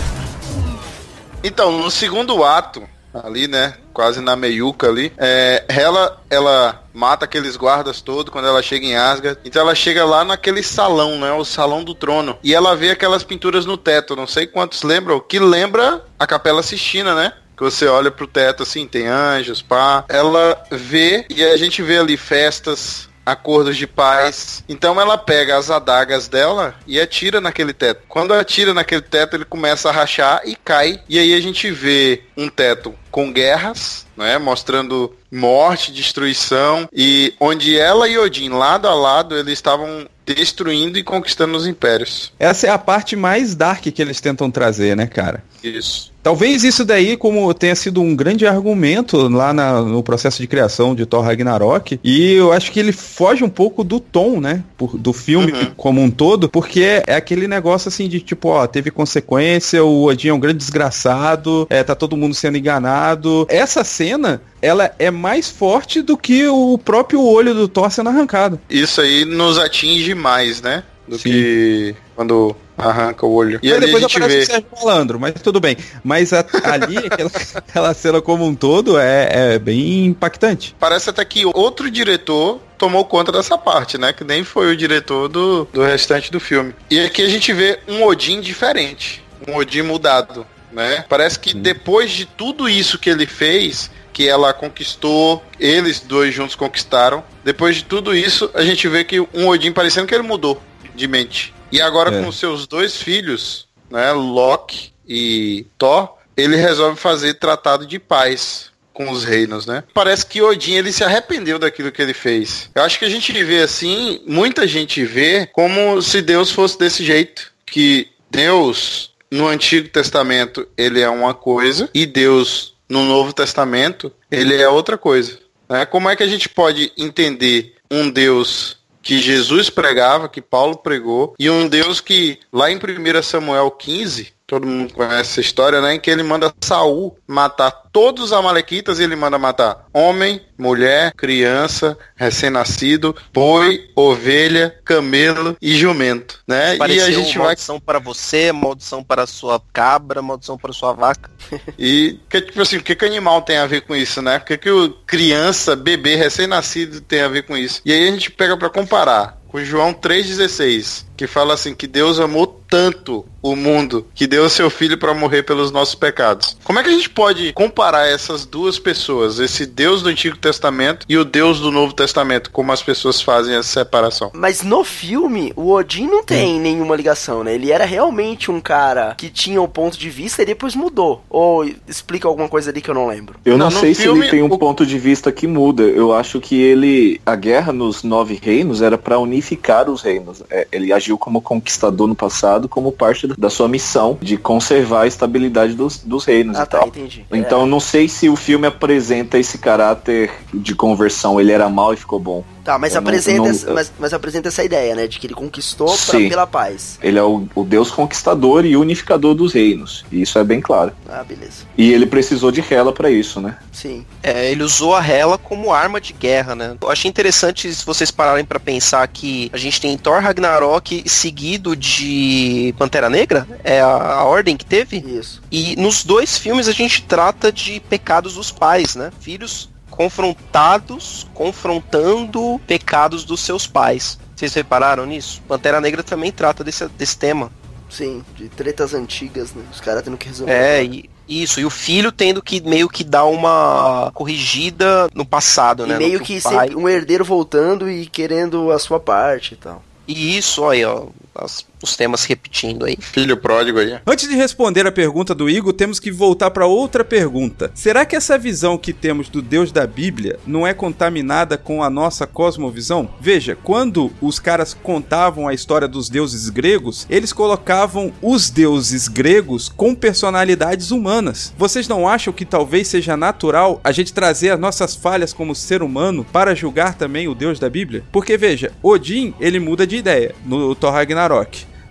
Então, no segundo ato, ali, né? Quase na meiuca ali. É, ela, ela mata aqueles guardas todos quando ela chega em Asgard. Então ela chega lá naquele salão, né? O salão do trono. E ela vê aquelas pinturas no teto. Não sei quantos lembram. Que lembra a Capela Sistina, né? que você olha pro teto assim, tem anjos, pá. Ela vê e a gente vê ali festas, acordos de paz. Então ela pega as adagas dela e atira naquele teto. Quando atira naquele teto, ele começa a rachar e cai. E aí a gente vê um teto com guerras, né, mostrando morte, destruição e onde ela e Odin lado a lado eles estavam destruindo e conquistando os impérios. Essa é a parte mais dark que eles tentam trazer, né, cara? Isso. Talvez isso daí, como tenha sido um grande argumento lá na, no processo de criação de Thor Ragnarok, e eu acho que ele foge um pouco do tom, né, por, do filme Uhum. como um todo, porque é, é aquele negócio assim de tipo, ó, teve consequência, o Odin é um grande desgraçado, é, tá todo mundo sendo enganado. Essa cena, ela é mais forte do que o próprio olho do Thor sendo arrancado. Isso aí nos atinge mais, né? Do Sim. que quando arranca o olho. E aí ali a depois gente aparece vê. o Sérgio Malandro, mas tudo bem. Mas a- ali, aquela, aquela cena como um todo é, é bem impactante. Parece até que outro diretor tomou conta dessa parte, né? Que nem foi o diretor do, do restante do filme. E aqui a gente vê um Odin diferente. Um Odin mudado, né? Parece que depois de tudo isso que ele fez, que ela conquistou, eles dois juntos conquistaram. Depois de tudo isso, a gente vê que um Odin parecendo que ele mudou de mente. E agora É. com seus dois filhos, né? Loki e Thor, ele resolve fazer tratado de paz com os reinos, né? Parece que Odin ele se arrependeu daquilo que ele fez. Eu acho que a gente vê assim, muita gente vê como se Deus fosse desse jeito, que Deus no Antigo Testamento ele é uma coisa e Deus no Novo Testamento ele é outra coisa. Né? Como é que a gente pode entender um Deus que Jesus pregava, que Paulo pregou, e um Deus que lá em 1 Samuel 15, todo mundo conhece essa história, né? Em que ele manda Saul matar todos os amalequitas e ele manda matar homem, mulher, criança, recém-nascido, boi, ovelha, camelo e jumento, né? Pareceu e a gente vai maldição para você, maldição para sua cabra, maldição para sua vaca. E que, tipo assim, o que, que animal tem a ver com isso, né? O que, que o criança, bebê, recém-nascido tem a ver com isso? E aí a gente pega pra comparar com João 3,16, que fala assim que Deus amou tanto o mundo que deu seu filho pra morrer pelos nossos pecados. Como é que a gente pode comparar essas duas pessoas, esse Deus do Antigo Testamento e o Deus do Novo Testamento, como as pessoas fazem essa separação? Mas no filme, o Odin não tem nenhuma ligação, né? Ele era realmente um cara que tinha um ponto de vista e depois mudou. Ou explica alguma coisa ali que eu não lembro. Eu não, Não, sei se filme, ele tem um o- ponto de vista que muda. Eu acho que ele. A guerra nos nove reinos era pra unificar os reinos. É, ele agiu como conquistador no passado, como parte da- sua missão de conservar a estabilidade dos, dos reinos Ah, e tá, tal. entendi. Então não sei se o filme apresenta esse caráter de conversão. Ele era mal e ficou bom. Tá, mas eu não- apresenta, não- essa, mas, mas apresenta essa ideia, né? De que ele conquistou pra- pela paz. Ele é o, o Deus conquistador e unificador dos reinos. E isso é bem claro. Ah, beleza. E ele precisou de Hela pra isso, né? Sim. É, ele usou a Hela como arma de guerra, né? Eu achei interessante se vocês pararem pra pensar que a gente tem Thor Ragnarok seguido de Pantera Negra, é a, a ordem que teve. Isso. E nos dois filmes a gente trata de pecados dos pais, né? Filhos confrontados, confrontando pecados dos seus pais. Vocês repararam nisso? Pantera Negra também trata desse, desse tema. Sim, de tretas antigas, né? Os caras tendo que resolver. É, e, isso. E o filho tendo que meio que dar uma corrigida no passado, E né? meio no que pai. um herdeiro voltando e querendo a sua parte e tal. E isso, olha, ó, as- os temas repetindo aí. Filho pródigo aí. Antes de responder a pergunta do Igor, temos que voltar para outra pergunta. Será que essa visão que temos do Deus da Bíblia não é contaminada com a nossa cosmovisão? Veja, quando os caras contavam a história dos deuses gregos, eles colocavam os deuses gregos com personalidades humanas. Vocês não acham que talvez seja natural a gente trazer as nossas falhas como ser humano para julgar também o Deus da Bíblia? Porque veja, Odin, ele muda de ideia no Thor Ragnarok.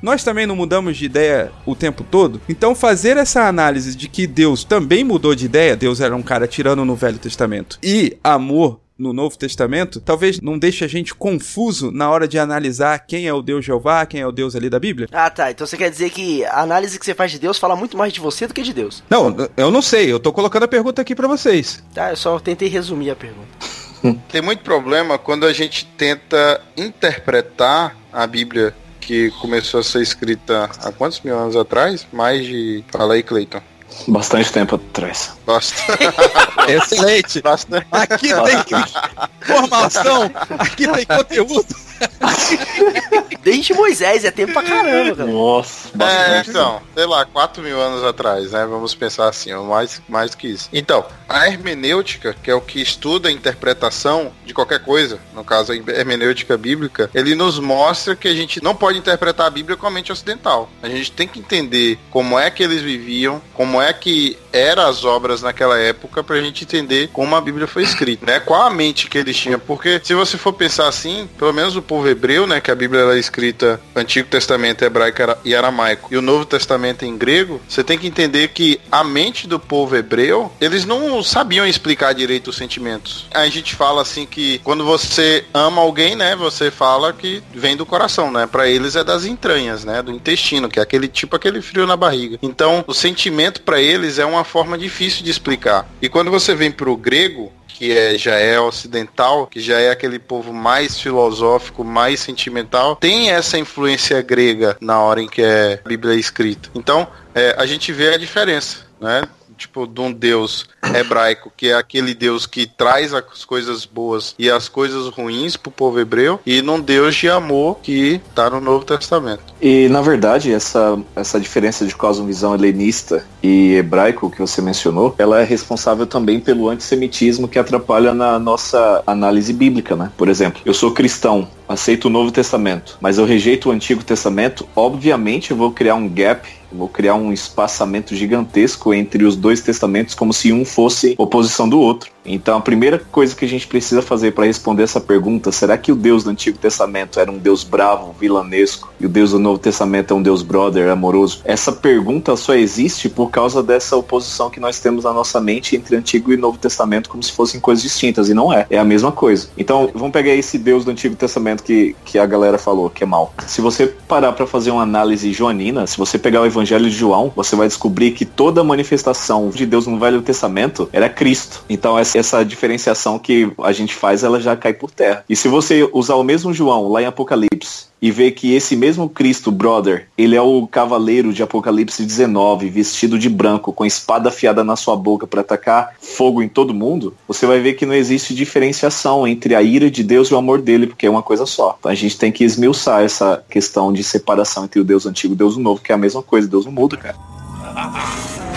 Nós também não mudamos de ideia o tempo todo? Então fazer essa análise de que Deus também mudou de ideia, Deus era um cara tirando no Velho Testamento, e amor no Novo Testamento, talvez não deixe a gente confuso na hora de analisar quem é o Deus Jeová, quem é o Deus ali da Bíblia? Ah, tá. Então você quer dizer que a análise que você faz de Deus fala muito mais de você do que de Deus. Não, eu não sei. Eu tô colocando a pergunta aqui para vocês. Tá, eu só tentei resumir a pergunta. Tem muito problema quando a gente tenta interpretar a Bíblia que começou a ser escrita há quantos mil anos atrás? Mais de. Fala aí, Cleiton. Bastante tempo atrás. Bastante. Excelente. Bastante. Aqui tem formação, aqui tem conteúdo. Desde Moisés, é tempo pra caramba, cara. Nossa, É, então, sei lá, 4 mil anos atrás, né? Vamos pensar assim, mais, mais do que isso. Então, a hermenêutica, que é o que estuda a interpretação de qualquer coisa, no caso a hermenêutica bíblica, ele nos mostra que a gente não pode interpretar a Bíblia com a mente ocidental. A gente tem que entender como é que eles viviam, como é que eram as obras naquela época, pra gente entender como a Bíblia foi escrita, né? Qual a mente que eles tinham. Porque se você for pensar assim, pelo menos o povo hebreu, né? Que a Bíblia ela é escrita Antigo Testamento hebraico era- e aramaico e o Novo Testamento em grego, você tem que entender que a mente do povo hebreu, eles não sabiam explicar direito os sentimentos. A gente fala assim que quando você ama alguém, né? Você fala que vem do coração, né? Pra eles é das entranhas, né? Do intestino, que é aquele tipo aquele frio na barriga. Então, o sentimento pra eles é uma forma difícil de explicar. E quando você vem pro grego, que é, já é ocidental, que já é aquele povo mais filosófico, mais sentimental, tem essa influência grega na hora em que é a Bíblia é escrita. Então, é, a gente vê a diferença, né? Tipo, de um Deus hebraico, que é aquele Deus que traz as coisas boas e as coisas ruins pro povo hebreu, e num Deus de amor que tá no Novo Testamento. E na verdade, essa, essa diferença de cosmovisão helenista e hebraico que você mencionou, ela é responsável também pelo antissemitismo que atrapalha na nossa análise bíblica, né? Por exemplo, eu sou cristão, aceito o Novo Testamento, mas eu rejeito o Antigo Testamento, obviamente eu vou criar um gap, vou criar um espaçamento gigantesco entre os dois testamentos, como se um fosse oposição do outro. Então a primeira coisa que a gente precisa fazer para responder essa pergunta, será que o Deus do Antigo Testamento era um Deus bravo, vilanesco, e o Deus do Novo Testamento é um Deus brother, amoroso? Essa pergunta só existe por causa dessa oposição que nós temos na nossa mente entre Antigo e Novo Testamento, como se fossem coisas distintas, e não é, é a mesma coisa. Então vamos pegar esse Deus do Antigo Testamento que, que a galera falou que é mal. Se você parar para fazer uma análise joanina, se você pegar o Evangelho de João, você vai descobrir que toda manifestação de Deus no Velho Testamento era Cristo. Então essa, essa diferenciação que a gente faz, ela já cai por terra. E se você usar o mesmo João lá em Apocalipse e ver que esse mesmo Cristo, brother, ele é o cavaleiro de Apocalipse 19, vestido de branco, com espada afiada na sua boca para atacar fogo em todo mundo, você vai ver que não existe diferenciação entre a ira de Deus e o amor dele, porque é uma coisa só. Então a gente tem que esmiuçar essa questão de separação entre o Deus antigo e o Deus novo, que é a mesma coisa, Deus não muda, cara.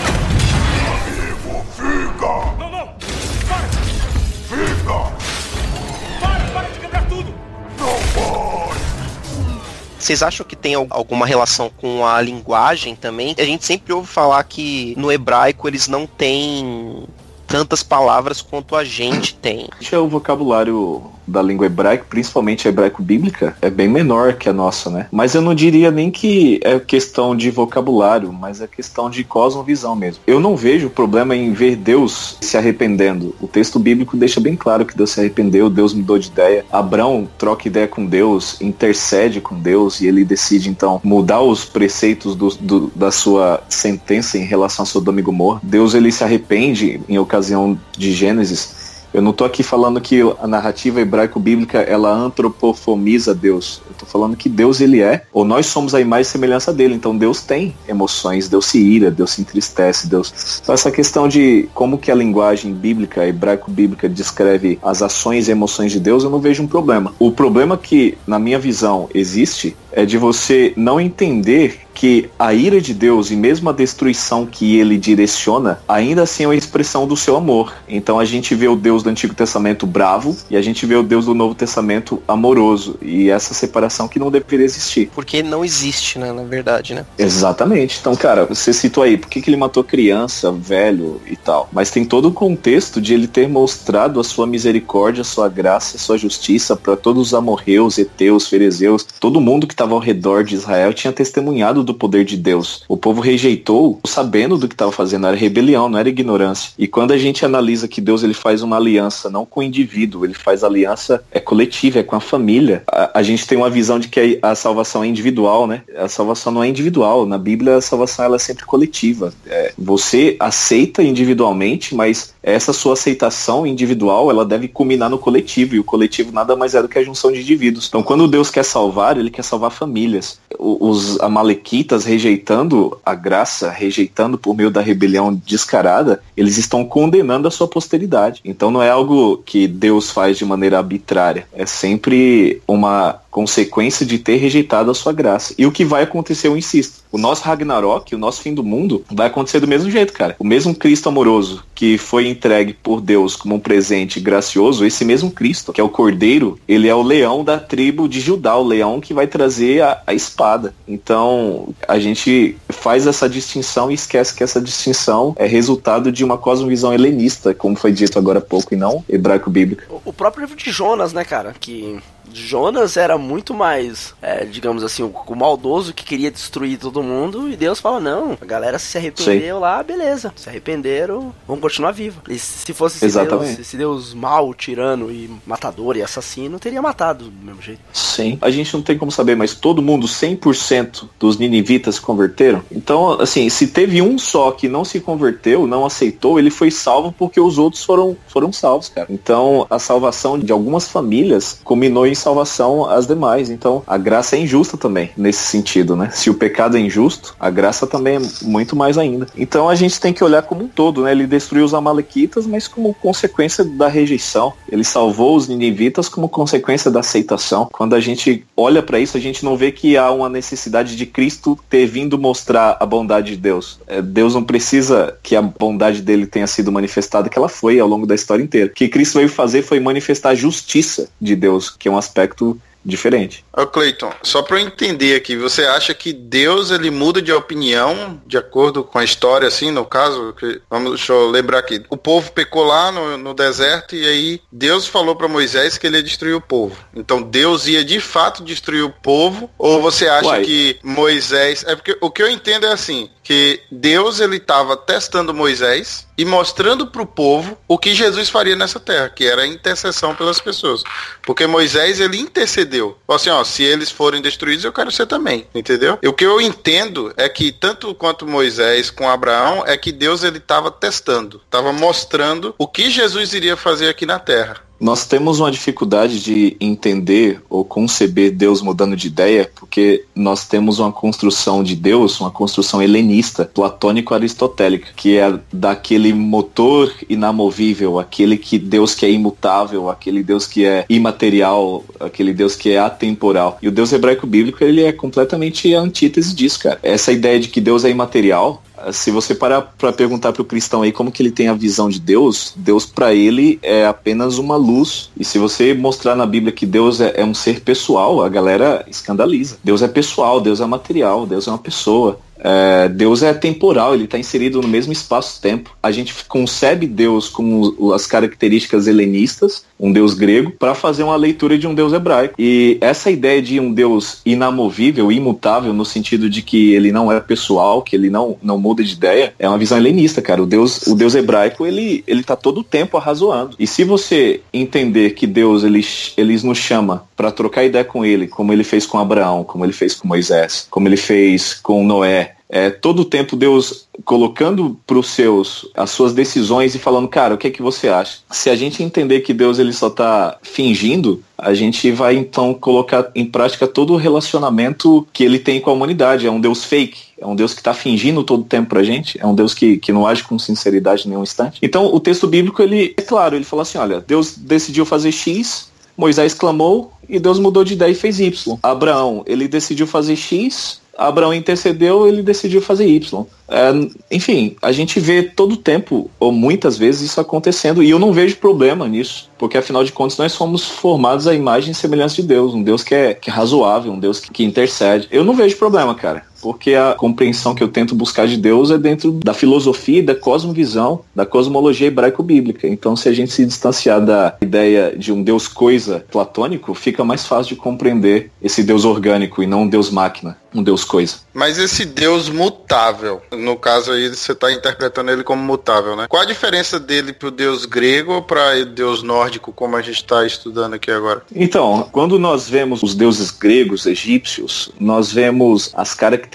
Vocês acham que tem al- alguma relação com a linguagem também? A gente sempre ouve falar que no hebraico eles não têm tantas palavras quanto a gente tem. Deixa o vocabulário da língua hebraica, principalmente a hebraico bíblica, é bem menor que a nossa, né? Mas eu não diria nem que é questão de vocabulário, mas é questão de cosmovisão mesmo. Eu não vejo problema em ver Deus se arrependendo. O texto bíblico deixa bem claro que Deus se arrependeu, Deus mudou de ideia. Abraão troca ideia com Deus, intercede com Deus e ele decide então mudar os preceitos do- do- da sua sentença em relação a Sodoma e Gomorra. Deus ele se arrepende em ocasião de Gênesis eu não tô aqui falando que a narrativa hebraico-bíblica ela antropofomiza Deus. Eu tô falando que Deus ele é, ou nós somos a imagem e semelhança dele. Então Deus tem emoções, Deus se ira, Deus se entristece, Deus. Então essa questão de como que a linguagem bíblica, hebraico-bíblica descreve as ações e emoções de Deus, eu não vejo um problema. O problema que, na minha visão, existe é de você não entender que a ira de Deus e mesmo a destruição que ele direciona, ainda assim é uma expressão do seu amor. Então a gente vê o Deus do Antigo Testamento bravo e a gente vê o Deus do Novo Testamento amoroso. E essa separação que não deveria existir. Porque não existe, né, na verdade, né? Exatamente. Então, cara, você citou aí, por que, que ele matou criança, velho e tal? Mas tem todo o contexto de ele ter mostrado a sua misericórdia, a sua graça, a sua justiça para todos os amorreus, heteus, ferezeus, todo mundo que estava ao redor de Israel tinha testemunhado do poder de Deus. O povo rejeitou, sabendo do que estava fazendo, era rebelião, não era ignorância. E quando a gente analisa que Deus ele faz uma aliança não com o indivíduo, ele faz aliança é coletiva, é com a família. A, a gente tem uma visão de que a, a, salvação é individual, né? A salvação não é individual. Na Bíblia a salvação ela é sempre coletiva. É, você aceita individualmente, mas essa sua aceitação individual ela deve culminar no coletivo e o coletivo nada mais é do que a junção de indivíduos. Então quando Deus quer salvar, ele quer salvar famílias. Os amalequitas rejeitando a graça, rejeitando por meio da rebelião descarada, eles estão condenando a sua posteridade. Então não é algo que Deus faz de maneira arbitrária, é sempre uma consequência de ter rejeitado a sua graça. E o que vai acontecer, eu insisto, o nosso Ragnarok, o nosso fim do mundo, vai acontecer do mesmo jeito, cara. O mesmo Cristo amoroso que foi entregue por Deus como um presente gracioso, esse mesmo Cristo, que é o Cordeiro, ele é o leão da tribo de Judá, o leão que vai trazer a, a espada. Então, a gente faz essa distinção e esquece que essa distinção é resultado de uma cosmovisão helenista, como foi dito agora há pouco, e não hebraico-bíblica. O próprio livro de Jonas, né, cara, que Jonas era muito mais, é, digamos assim, o, o, maldoso que queria destruir todo mundo. E Deus fala: não, a galera se arrependeu Sim. lá, beleza. Se arrependeram, vão continuar viva. E se fosse esse Deus, esse Deus mal, tirano e matador e assassino, teria matado do mesmo jeito. Sim. A gente não tem como saber, mas todo mundo, 100% dos ninivitas se converteram. Então, assim, se teve um só que não se converteu, não aceitou, ele foi salvo porque os outros foram, foram salvos, cara. Então, a salvação de algumas famílias culminou em salvação às demais. Então, a graça é injusta também, nesse sentido, né? Se o pecado é injusto, a graça também é muito mais ainda. Então, a gente tem que olhar como um todo, né? Ele destruiu os amalequitas, mas como consequência da rejeição. Ele salvou os ninivitas como consequência da aceitação. Quando a gente olha para isso, a gente não vê que há uma necessidade de Cristo ter vindo mostrar a bondade de Deus. É, Deus não precisa que a bondade dele tenha sido manifestada, que ela foi ao longo da história inteira. O que Cristo veio fazer foi manifestar a justiça de Deus, que é um aspecto aspecto diferente. Ô Cleiton, só para eu entender aqui, você acha que Deus ele muda de opinião de acordo com a história, assim, no caso? Que, vamos, deixa eu lembrar aqui. O povo pecou lá no, no deserto e aí Deus falou para Moisés que ele ia destruir o povo. Então Deus ia de fato destruir o povo? Ou você acha Uai. que Moisés. É porque o que eu entendo é assim: que Deus ele estava testando Moisés e mostrando para o povo o que Jesus faria nessa terra, que era a intercessão pelas pessoas. Porque Moisés ele intercedeu. Falou assim, ó, se eles forem destruídos, eu quero ser também, entendeu? E o que eu entendo é que tanto quanto Moisés com Abraão é que Deus ele estava testando, estava mostrando o que Jesus iria fazer aqui na terra. Nós temos uma dificuldade de entender ou conceber Deus mudando de ideia, porque nós temos uma construção de Deus, uma construção helenista, platônico-aristotélica, que é daquele motor inamovível, aquele que Deus que é imutável, aquele Deus que é imaterial, aquele Deus que é atemporal. E o Deus hebraico bíblico, ele é completamente a antítese disso, cara. Essa ideia de que Deus é imaterial, se você parar para perguntar para o cristão aí como que ele tem a visão de Deus, Deus para ele é apenas uma luz. E se você mostrar na Bíblia que Deus é, é um ser pessoal, a galera escandaliza. Deus é pessoal, Deus é material, Deus é uma pessoa. É, Deus é temporal, ele está inserido no mesmo espaço-tempo. A gente concebe Deus com as características helenistas, um Deus grego, para fazer uma leitura de um Deus hebraico. E essa ideia de um Deus inamovível, imutável, no sentido de que ele não é pessoal, que ele não, não muda de ideia, é uma visão helenista, cara. O Deus, o Deus hebraico, ele, ele tá todo o tempo arrazoando. E se você entender que Deus, ele, ele nos chama para trocar ideia com ele, como ele fez com Abraão, como ele fez com Moisés, como ele fez com Noé, é, todo o tempo Deus colocando para os seus as suas decisões e falando, cara, o que é que você acha? Se a gente entender que Deus ele só está fingindo, a gente vai então colocar em prática todo o relacionamento que ele tem com a humanidade. É um Deus fake, é um Deus que está fingindo todo o tempo pra gente, é um Deus que, que não age com sinceridade em nenhum instante. Então o texto bíblico, ele é claro, ele fala assim, olha, Deus decidiu fazer X, Moisés clamou e Deus mudou de ideia e fez Y. Abraão, ele decidiu fazer X, Abraão intercedeu, ele decidiu fazer Y. É, enfim, a gente vê todo tempo, ou muitas vezes, isso acontecendo, e eu não vejo problema nisso, porque afinal de contas nós somos formados à imagem e semelhança de Deus, um Deus que é, que é razoável, um Deus que, que intercede. Eu não vejo problema, cara. Porque a compreensão que eu tento buscar de Deus é dentro da filosofia e da cosmovisão, da cosmologia hebraico-bíblica. Então, se a gente se distanciar da ideia de um Deus coisa platônico, fica mais fácil de compreender esse Deus orgânico e não um Deus máquina, um Deus coisa. Mas esse Deus mutável, no caso aí você está interpretando ele como mutável, né? Qual a diferença dele pro Deus grego ou para Deus nórdico, como a gente está estudando aqui agora? Então, quando nós vemos os deuses gregos, egípcios, nós vemos as características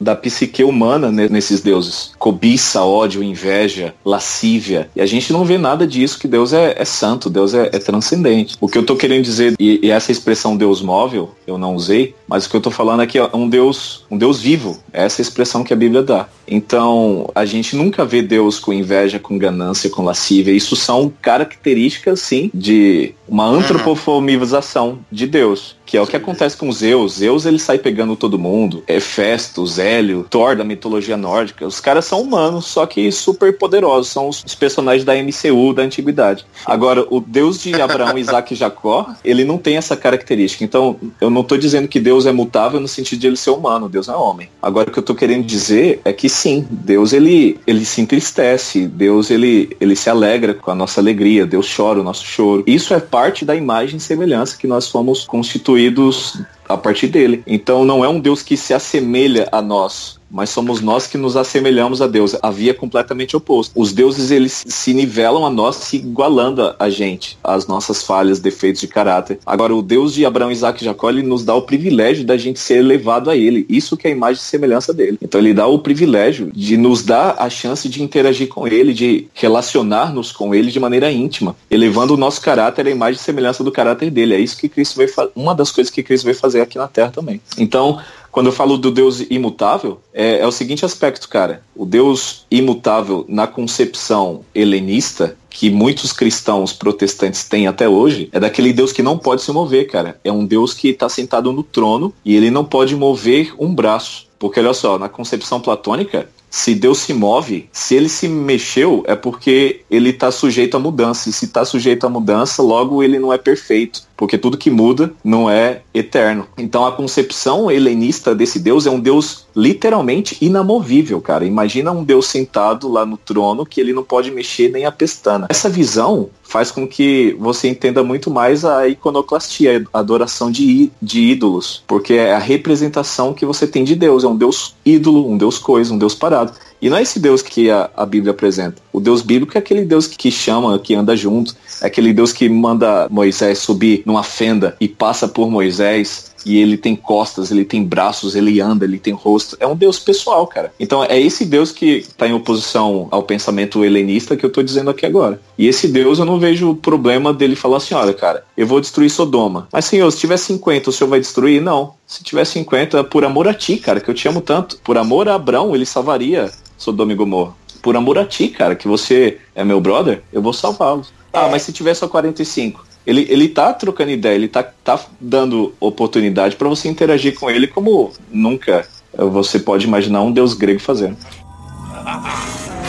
da psique humana nesses deuses. Cobiça, ódio, inveja, lascívia. E a gente não vê nada disso, que Deus é, é santo, Deus é, é, transcendente. O que eu tô querendo dizer, e, e, essa expressão Deus móvel, eu não usei, mas o que eu tô falando aqui é um Deus, um Deus vivo. É essa expressão que a Bíblia dá. Então, a gente nunca vê Deus com inveja, com ganância, com lascívia. Isso são características, sim, de uma antropoformização de Deus que é o que acontece com Zeus. Zeus ele sai pegando todo mundo. Hefesto, Zélio, Thor da mitologia nórdica. Os caras são humanos, só que super poderosos. São os, os personagens da MCU da antiguidade. Agora, o Deus de Abraão, Isaac e Jacó, ele não tem essa característica. Então, eu não estou dizendo que Deus é mutável no sentido de ele ser humano. Deus é homem. Agora, o que eu estou querendo dizer é que sim, Deus ele, ele se entristece. Deus ele, ele se alegra com a nossa alegria. Deus chora o nosso choro. Isso é parte da imagem e semelhança que nós fomos constituídos a partir dele. Então não é um Deus que se assemelha a nós, mas somos nós que nos assemelhamos a Deus. A via é completamente oposta. Os deuses eles se nivelam a nós, se igualando a gente, as nossas falhas, defeitos de caráter. Agora o Deus de Abraão, Isaac e Jacó, ele nos dá o privilégio da gente ser elevado a ele. Isso que é a imagem e semelhança dele. Então ele dá o privilégio de nos dar a chance de interagir com ele, de relacionar-nos com ele de maneira íntima, elevando o nosso caráter à imagem e semelhança do caráter dele. É isso que Cristo veio fazer. Uma das coisas que Cristo veio fazer aqui na Terra também. Então, quando eu falo do Deus imutável, é, é o seguinte aspecto, cara. O Deus imutável na concepção helenista, que muitos cristãos protestantes têm até hoje, é daquele Deus que não pode se mover, cara. É um Deus que está sentado no trono e ele não pode mover um braço. Porque olha só, na concepção platônica, se Deus se move, se ele se mexeu, é porque ele está sujeito a mudança. E se está sujeito a mudança, logo ele não é perfeito, porque tudo que muda não é eterno. Então a concepção helenista desse Deus é um Deus literalmente inamovível, cara. Imagina um Deus sentado lá no trono que ele não pode mexer nem a pestana. Essa visão faz com que você entenda muito mais a iconoclastia, a adoração de, de ídolos, porque é a representação que você tem de Deus. É um Deus ídolo, um Deus coisa, um Deus parado. E não é esse Deus que a, a Bíblia apresenta. O Deus bíblico é aquele Deus que, chama, que anda junto, é aquele Deus que manda Moisés subir numa fenda e passa por Moisés e ele tem costas, ele tem braços, ele anda, ele tem rosto. É um Deus pessoal, cara. Então é esse Deus que está em oposição ao pensamento helenista que eu estou dizendo aqui agora. E esse Deus eu não vejo problema dele falar assim, olha, cara, eu vou destruir Sodoma. Mas senhor, se tiver 50, o senhor vai destruir? Não. Se tiver 50, por amor a ti, cara, que eu te amo tanto. Por amor a Abraão, ele salvaria Sodoma e Gomorra. Por amor a ti, cara, que você é meu brother, eu vou salvá-los. Ah, mas se tiver só 45, ele, ele tá trocando ideia, ele tá, tá dando oportunidade para você interagir com ele como nunca você pode imaginar um deus grego fazendo.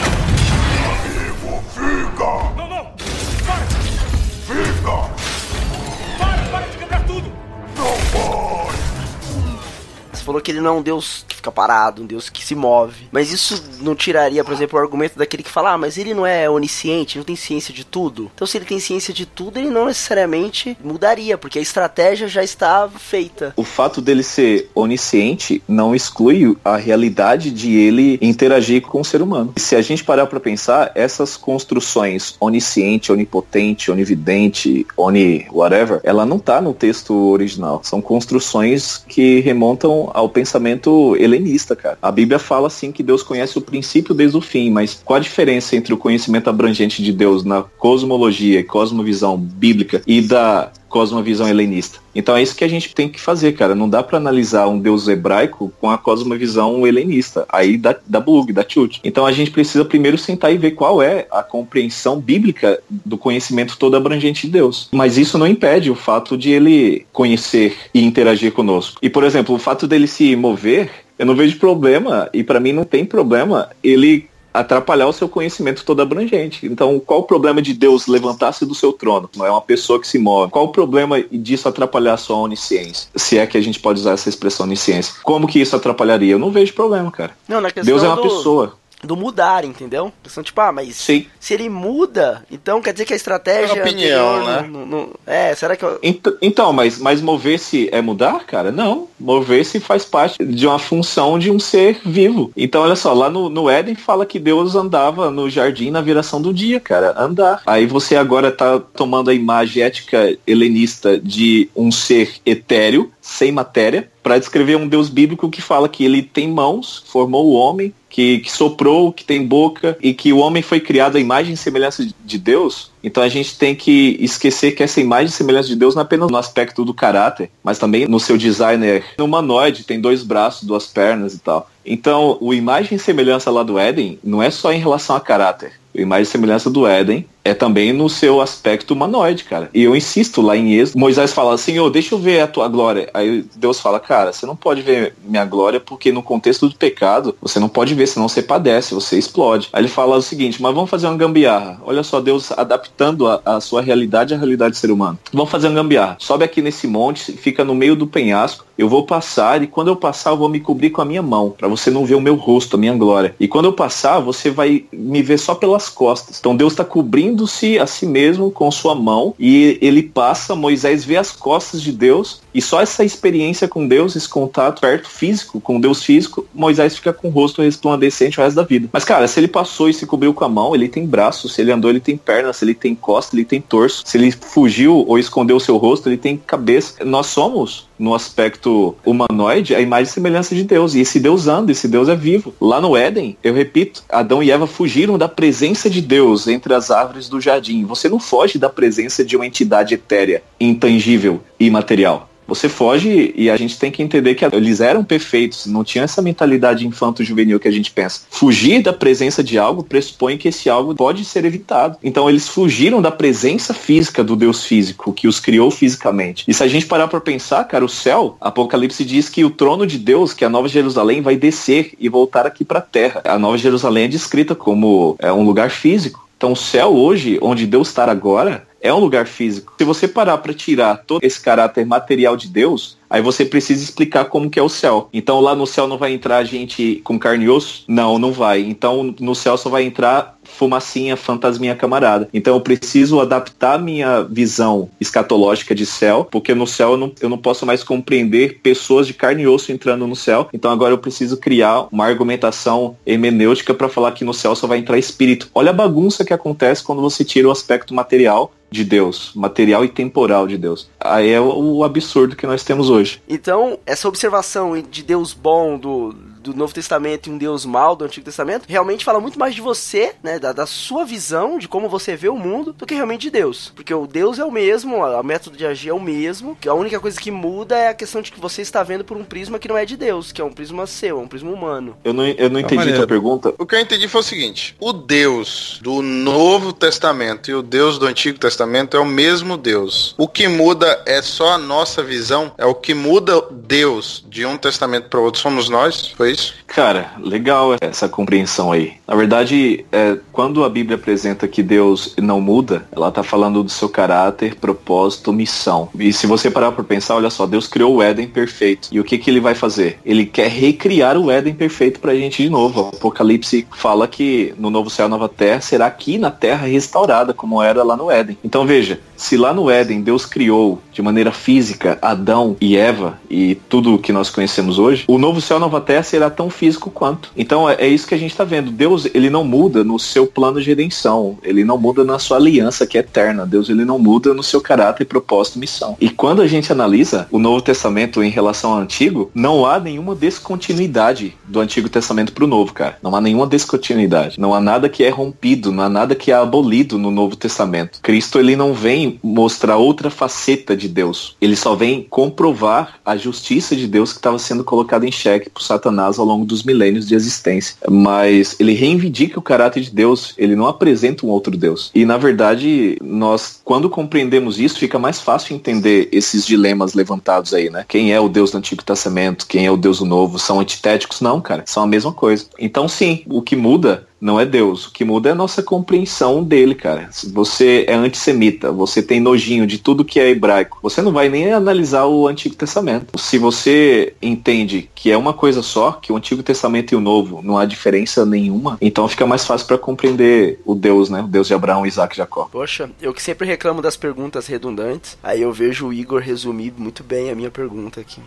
falou que ele não é um deus que fica parado, um deus que se move. Mas isso não tiraria, por exemplo, o argumento daquele que fala, ah, mas ele não é onisciente, não tem ciência de tudo. Então, se ele tem ciência de tudo, ele não necessariamente mudaria, porque a estratégia já está feita. O fato dele ser onisciente não exclui a realidade de ele interagir com o ser humano. E se a gente parar para pensar, essas construções onisciente, onipotente, onividente, oni whatever, ela não tá no texto original. São construções que remontam ao pensamento helenista, cara. A Bíblia fala assim que Deus conhece o princípio desde o fim, mas qual a diferença entre o conhecimento abrangente de Deus na cosmologia e cosmovisão bíblica e da cosmovisão helenista. Então é isso que a gente tem que fazer, cara. Não dá para analisar um deus hebraico com a cosmovisão helenista. Aí dá, dá bug, dá chute. Então a gente precisa primeiro sentar e ver qual é a compreensão bíblica do conhecimento todo abrangente de Deus. Mas isso não impede o fato de ele conhecer e interagir conosco. E, por exemplo, o fato dele se mover, eu não vejo problema, e para mim não tem problema, ele atrapalhar o seu conhecimento todo abrangente. Então, qual o problema de Deus levantar-se do seu trono? Não é uma pessoa que se move. Qual o problema disso atrapalhar a sua onisciência? Se é que a gente pode usar essa expressão onisciência. Como que isso atrapalharia? Eu não vejo problema, cara. Não, Deus é uma do, pessoa. Do mudar, entendeu? Questão tipo, ah, mas Sim. se ele muda, então quer dizer que a estratégia É opinião, anterior né? não- não- não- é, será que eu... Ent- Então, mas, mas mover-se é mudar, cara? Não. Mover-se faz parte de uma função de um ser vivo. Então, olha só, lá no, no Éden fala que Deus andava no jardim na viração do dia, cara. Andar. Aí você agora tá tomando a imagem ética helenista de um ser etéreo, sem matéria, para descrever um Deus bíblico que fala que ele tem mãos, formou o homem, que, que soprou, que tem boca, e que o homem foi criado à imagem e semelhança de Deus. Então a gente tem que esquecer que essa imagem e semelhança de Deus não é apenas no aspecto do caráter, mas também no seu designer humanoide, tem dois braços, duas pernas e tal. Então, o imagem e semelhança lá do Éden não é só em relação a caráter. Imagem e semelhança do Éden é também no seu aspecto humanoide, cara. E eu insisto lá em Êxodo, Moisés fala, Senhor, deixa eu ver a tua glória. Aí Deus fala, cara, você não pode ver minha glória porque no contexto do pecado, você não pode ver, senão você padece, você explode. Aí ele fala o seguinte, mas vamos fazer uma gambiarra. Olha só, Deus adaptando a, a sua realidade à realidade do ser humano. Vamos fazer uma gambiarra. Sobe aqui nesse monte, fica no meio do penhasco, eu vou passar e quando eu passar eu vou me cobrir com a minha mão, para você não ver o meu rosto, a minha glória. E quando eu passar, você vai me ver só pelas costas. Então Deus está cobrindo-se a si mesmo com sua mão e ele passa, Moisés vê as costas de Deus e só essa experiência com Deus, esse contato perto físico, com Deus físico, Moisés fica com o rosto resplandecente o resto da vida. Mas cara, se ele passou e se cobriu com a mão, ele tem braço, se ele andou, ele tem perna, se ele tem costa, ele tem torso, se ele fugiu ou escondeu seu rosto, ele tem cabeça. Nós somos no aspecto humanoide, a imagem e semelhança de Deus. E esse Deus anda, esse Deus é vivo. Lá no Éden, eu repito, Adão e Eva fugiram da presença de Deus entre as árvores do jardim. Você não foge da presença de uma entidade etérea, intangível e imaterial. Você foge e a gente tem que entender que eles eram perfeitos, não tinha essa mentalidade infanto-juvenil que a gente pensa. Fugir da presença de algo pressupõe que esse algo pode ser evitado. Então eles fugiram da presença física do Deus físico, que os criou fisicamente. E se a gente parar para pensar, cara, o céu, Apocalipse diz que o trono de Deus, que é a Nova Jerusalém, vai descer e voltar aqui para a terra. A Nova Jerusalém é descrita como é, um lugar físico. Então o céu hoje, onde Deus está agora, é um lugar físico. Se você parar para tirar todo esse caráter material de Deus, aí você precisa explicar como que é o céu. Então lá no céu não vai entrar gente com carne e osso? Não, não vai. Então no céu só vai entrar fumacinha, fantasminha camarada. Então eu preciso adaptar minha visão escatológica de céu, porque no céu eu não, eu não posso mais compreender pessoas de carne e osso entrando no céu. Então agora eu preciso criar uma argumentação hermenêutica para falar que no céu só vai entrar espírito. Olha a bagunça que acontece quando você tira o aspecto material de Deus, material e temporal de Deus. Aí é o, absurdo que nós temos hoje. Então, essa observação de Deus bom do, do Novo Testamento e um Deus mal do Antigo Testamento realmente fala muito mais de você, né? Da, da sua visão, de como você vê o mundo, do que realmente de Deus. Porque o Deus é o mesmo, o método de agir é o mesmo, que a única coisa que muda é a questão de que você está vendo por um prisma que não é de Deus, que é um prisma seu, é um prisma humano. Eu não, eu não entendi maneiro. tua pergunta. O que eu entendi foi o seguinte: o Deus do Novo Testamento e o Deus do Antigo Testamento é o mesmo Deus. O que muda é só a nossa visão, é o que muda Deus de um testamento para outro somos nós, foi Cara, legal essa compreensão aí. Na verdade, é, quando a Bíblia apresenta que Deus não muda, ela tá falando do seu caráter, propósito, missão. E se você parar para pensar, olha só, Deus criou o Éden perfeito. E o que que ele vai fazer? Ele quer recriar o Éden perfeito pra gente de novo. O Apocalipse fala que no novo céu, nova terra, será aqui na terra restaurada, como era lá no Éden. Então veja, se lá no Éden Deus criou de maneira física Adão e Eva e tudo o que nós conhecemos hoje, o novo céu, nova terra será tão físico quanto. Então é, é isso que a gente está vendo. Deus, ele não muda no seu plano de redenção. Ele não muda na sua aliança que é eterna. Deus, ele não muda no seu caráter, propósito e missão. E quando a gente analisa o Novo Testamento em relação ao Antigo, não há nenhuma descontinuidade do Antigo Testamento para o Novo, cara. Não há nenhuma descontinuidade. Não há nada que é rompido, não há nada que é abolido no Novo Testamento. Cristo, ele não vem mostrar outra faceta de Deus. Ele só vem comprovar a justiça de Deus que estava sendo colocada em xeque por Satanás ao longo dos milênios de existência. Mas ele reivindica o caráter de Deus, ele não apresenta um outro Deus. E na verdade, nós, quando compreendemos isso, fica mais fácil entender esses dilemas levantados aí, né? Quem é o Deus do Antigo Testamento, quem é o Deus do Novo, são antitéticos? Não, cara, são a mesma coisa. Então sim, o que muda não é Deus. O que muda é a nossa compreensão dele, cara. Se você é antissemita, você tem nojinho de tudo que é hebraico, você não vai nem analisar o Antigo Testamento. Se você entende que é uma coisa só, que o Antigo Testamento e o Novo não há diferença nenhuma, então fica mais fácil para compreender o Deus, né? O Deus de Abraão, Isaac e Jacó. Poxa, eu que sempre reclamo das perguntas redundantes, aí eu vejo o Igor resumir muito bem a minha pergunta aqui.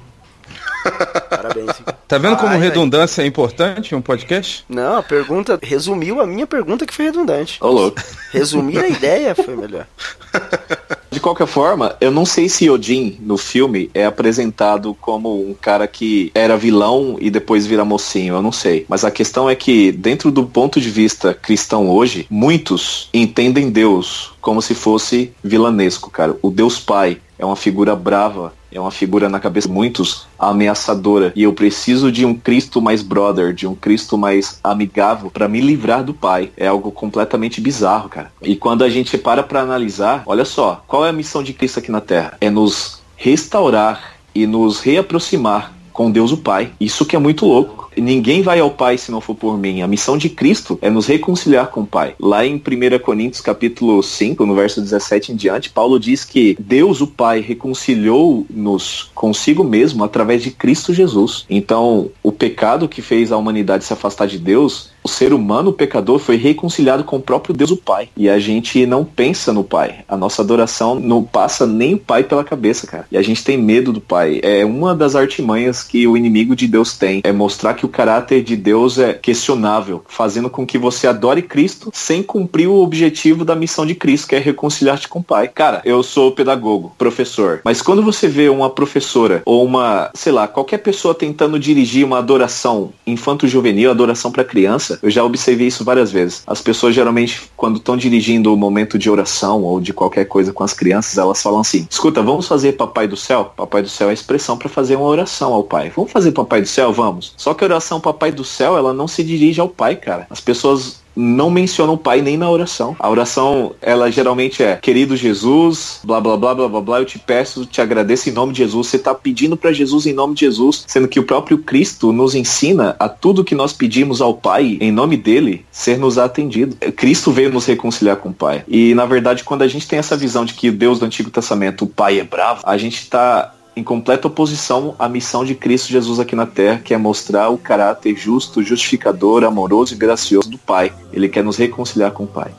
Parabéns. Tá vendo como Ai, redundância é importante em um podcast? Não, a pergunta resumiu a minha pergunta que foi redundante. Ô, louco. Resumir a ideia foi melhor. De qualquer forma, eu não sei se Odin no filme é apresentado como um cara que era vilão e depois vira mocinho, eu não sei. Mas a questão é que, dentro do ponto de vista cristão hoje, muitos entendem Deus como se fosse vilanesco, cara. O Deus Pai é uma figura brava, é uma figura na cabeça de muitos ameaçadora. E eu preciso de um Cristo mais brother, de um Cristo mais amigável para me livrar do Pai. É algo completamente bizarro, cara. E quando a gente para para analisar, olha só, qual é a missão de Cristo aqui na Terra? É nos restaurar e nos reaproximar com Deus o Pai. Isso que é muito louco. Ninguém vai ao Pai se não for por mim. A missão de Cristo é nos reconciliar com o Pai. Lá em 1 Coríntios capítulo 5, no verso 17 em diante, Paulo diz que Deus o Pai reconciliou-nos consigo mesmo através de Cristo Jesus. Então, o pecado que fez a humanidade se afastar de Deus o ser humano, o pecador, foi reconciliado com o próprio Deus, o Pai. E a gente não pensa no Pai. A nossa adoração não passa nem o Pai pela cabeça, cara. E a gente tem medo do Pai. É uma das artimanhas que o inimigo de Deus tem. É mostrar que o caráter de Deus é questionável, fazendo com que você adore Cristo sem cumprir o objetivo da missão de Cristo, que é reconciliar-te com o Pai. Cara, eu sou pedagogo, professor. Mas quando você vê uma professora ou uma, sei lá, qualquer pessoa tentando dirigir uma adoração infanto-juvenil, adoração para criança, eu já observei isso várias vezes. As pessoas geralmente, quando estão dirigindo o momento de oração ou de qualquer coisa com as crianças, elas falam assim: escuta, vamos fazer Papai do Céu? Papai do Céu é a expressão para fazer uma oração ao Pai. Vamos fazer Papai do Céu? Vamos. Só que a oração Papai do Céu, ela não se dirige ao Pai, cara. As pessoas não mencionam o pai nem na oração. A oração, ela geralmente é, querido Jesus, blá blá blá blá blá blá, eu te peço, te agradeço em nome de Jesus. Você está pedindo para Jesus em nome de Jesus, sendo que o próprio Cristo nos ensina a tudo que nós pedimos ao Pai em nome dele ser nos atendido. Cristo veio nos reconciliar com o Pai. E na verdade, quando a gente tem essa visão de que o Deus do Antigo Testamento, o Pai é bravo, a gente está em completa oposição à missão de Cristo Jesus aqui na Terra, que é mostrar o caráter justo, justificador, amoroso e gracioso do Pai. Ele quer nos reconciliar com o Pai.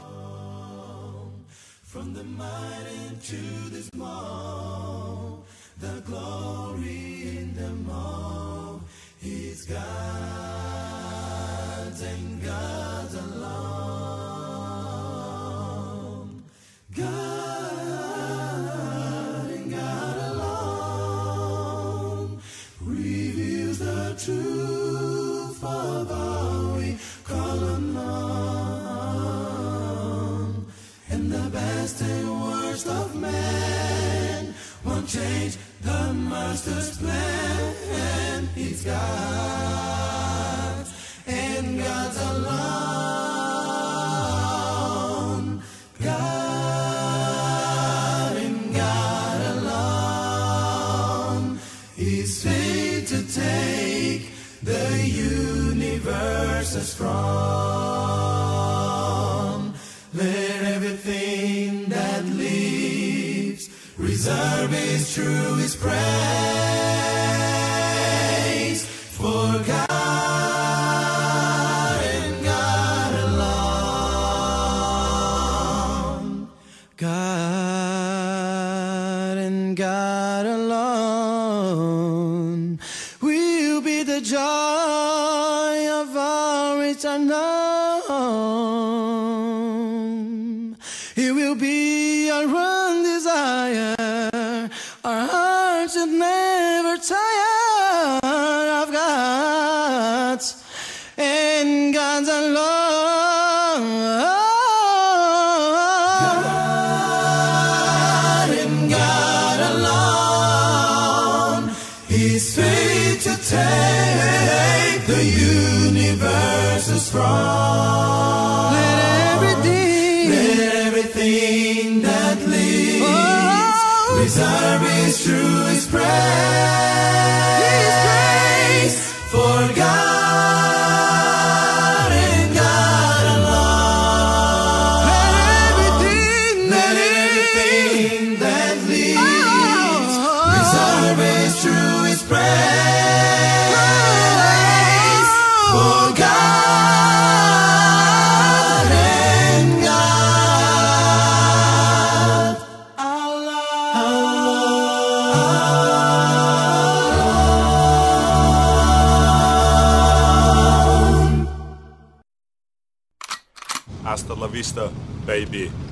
truth Babawi Kalaman and the best and worst of men Won't change the master's plan He's God. us strong. Let everything that lives reserve is true, is prayer. Vista, baby.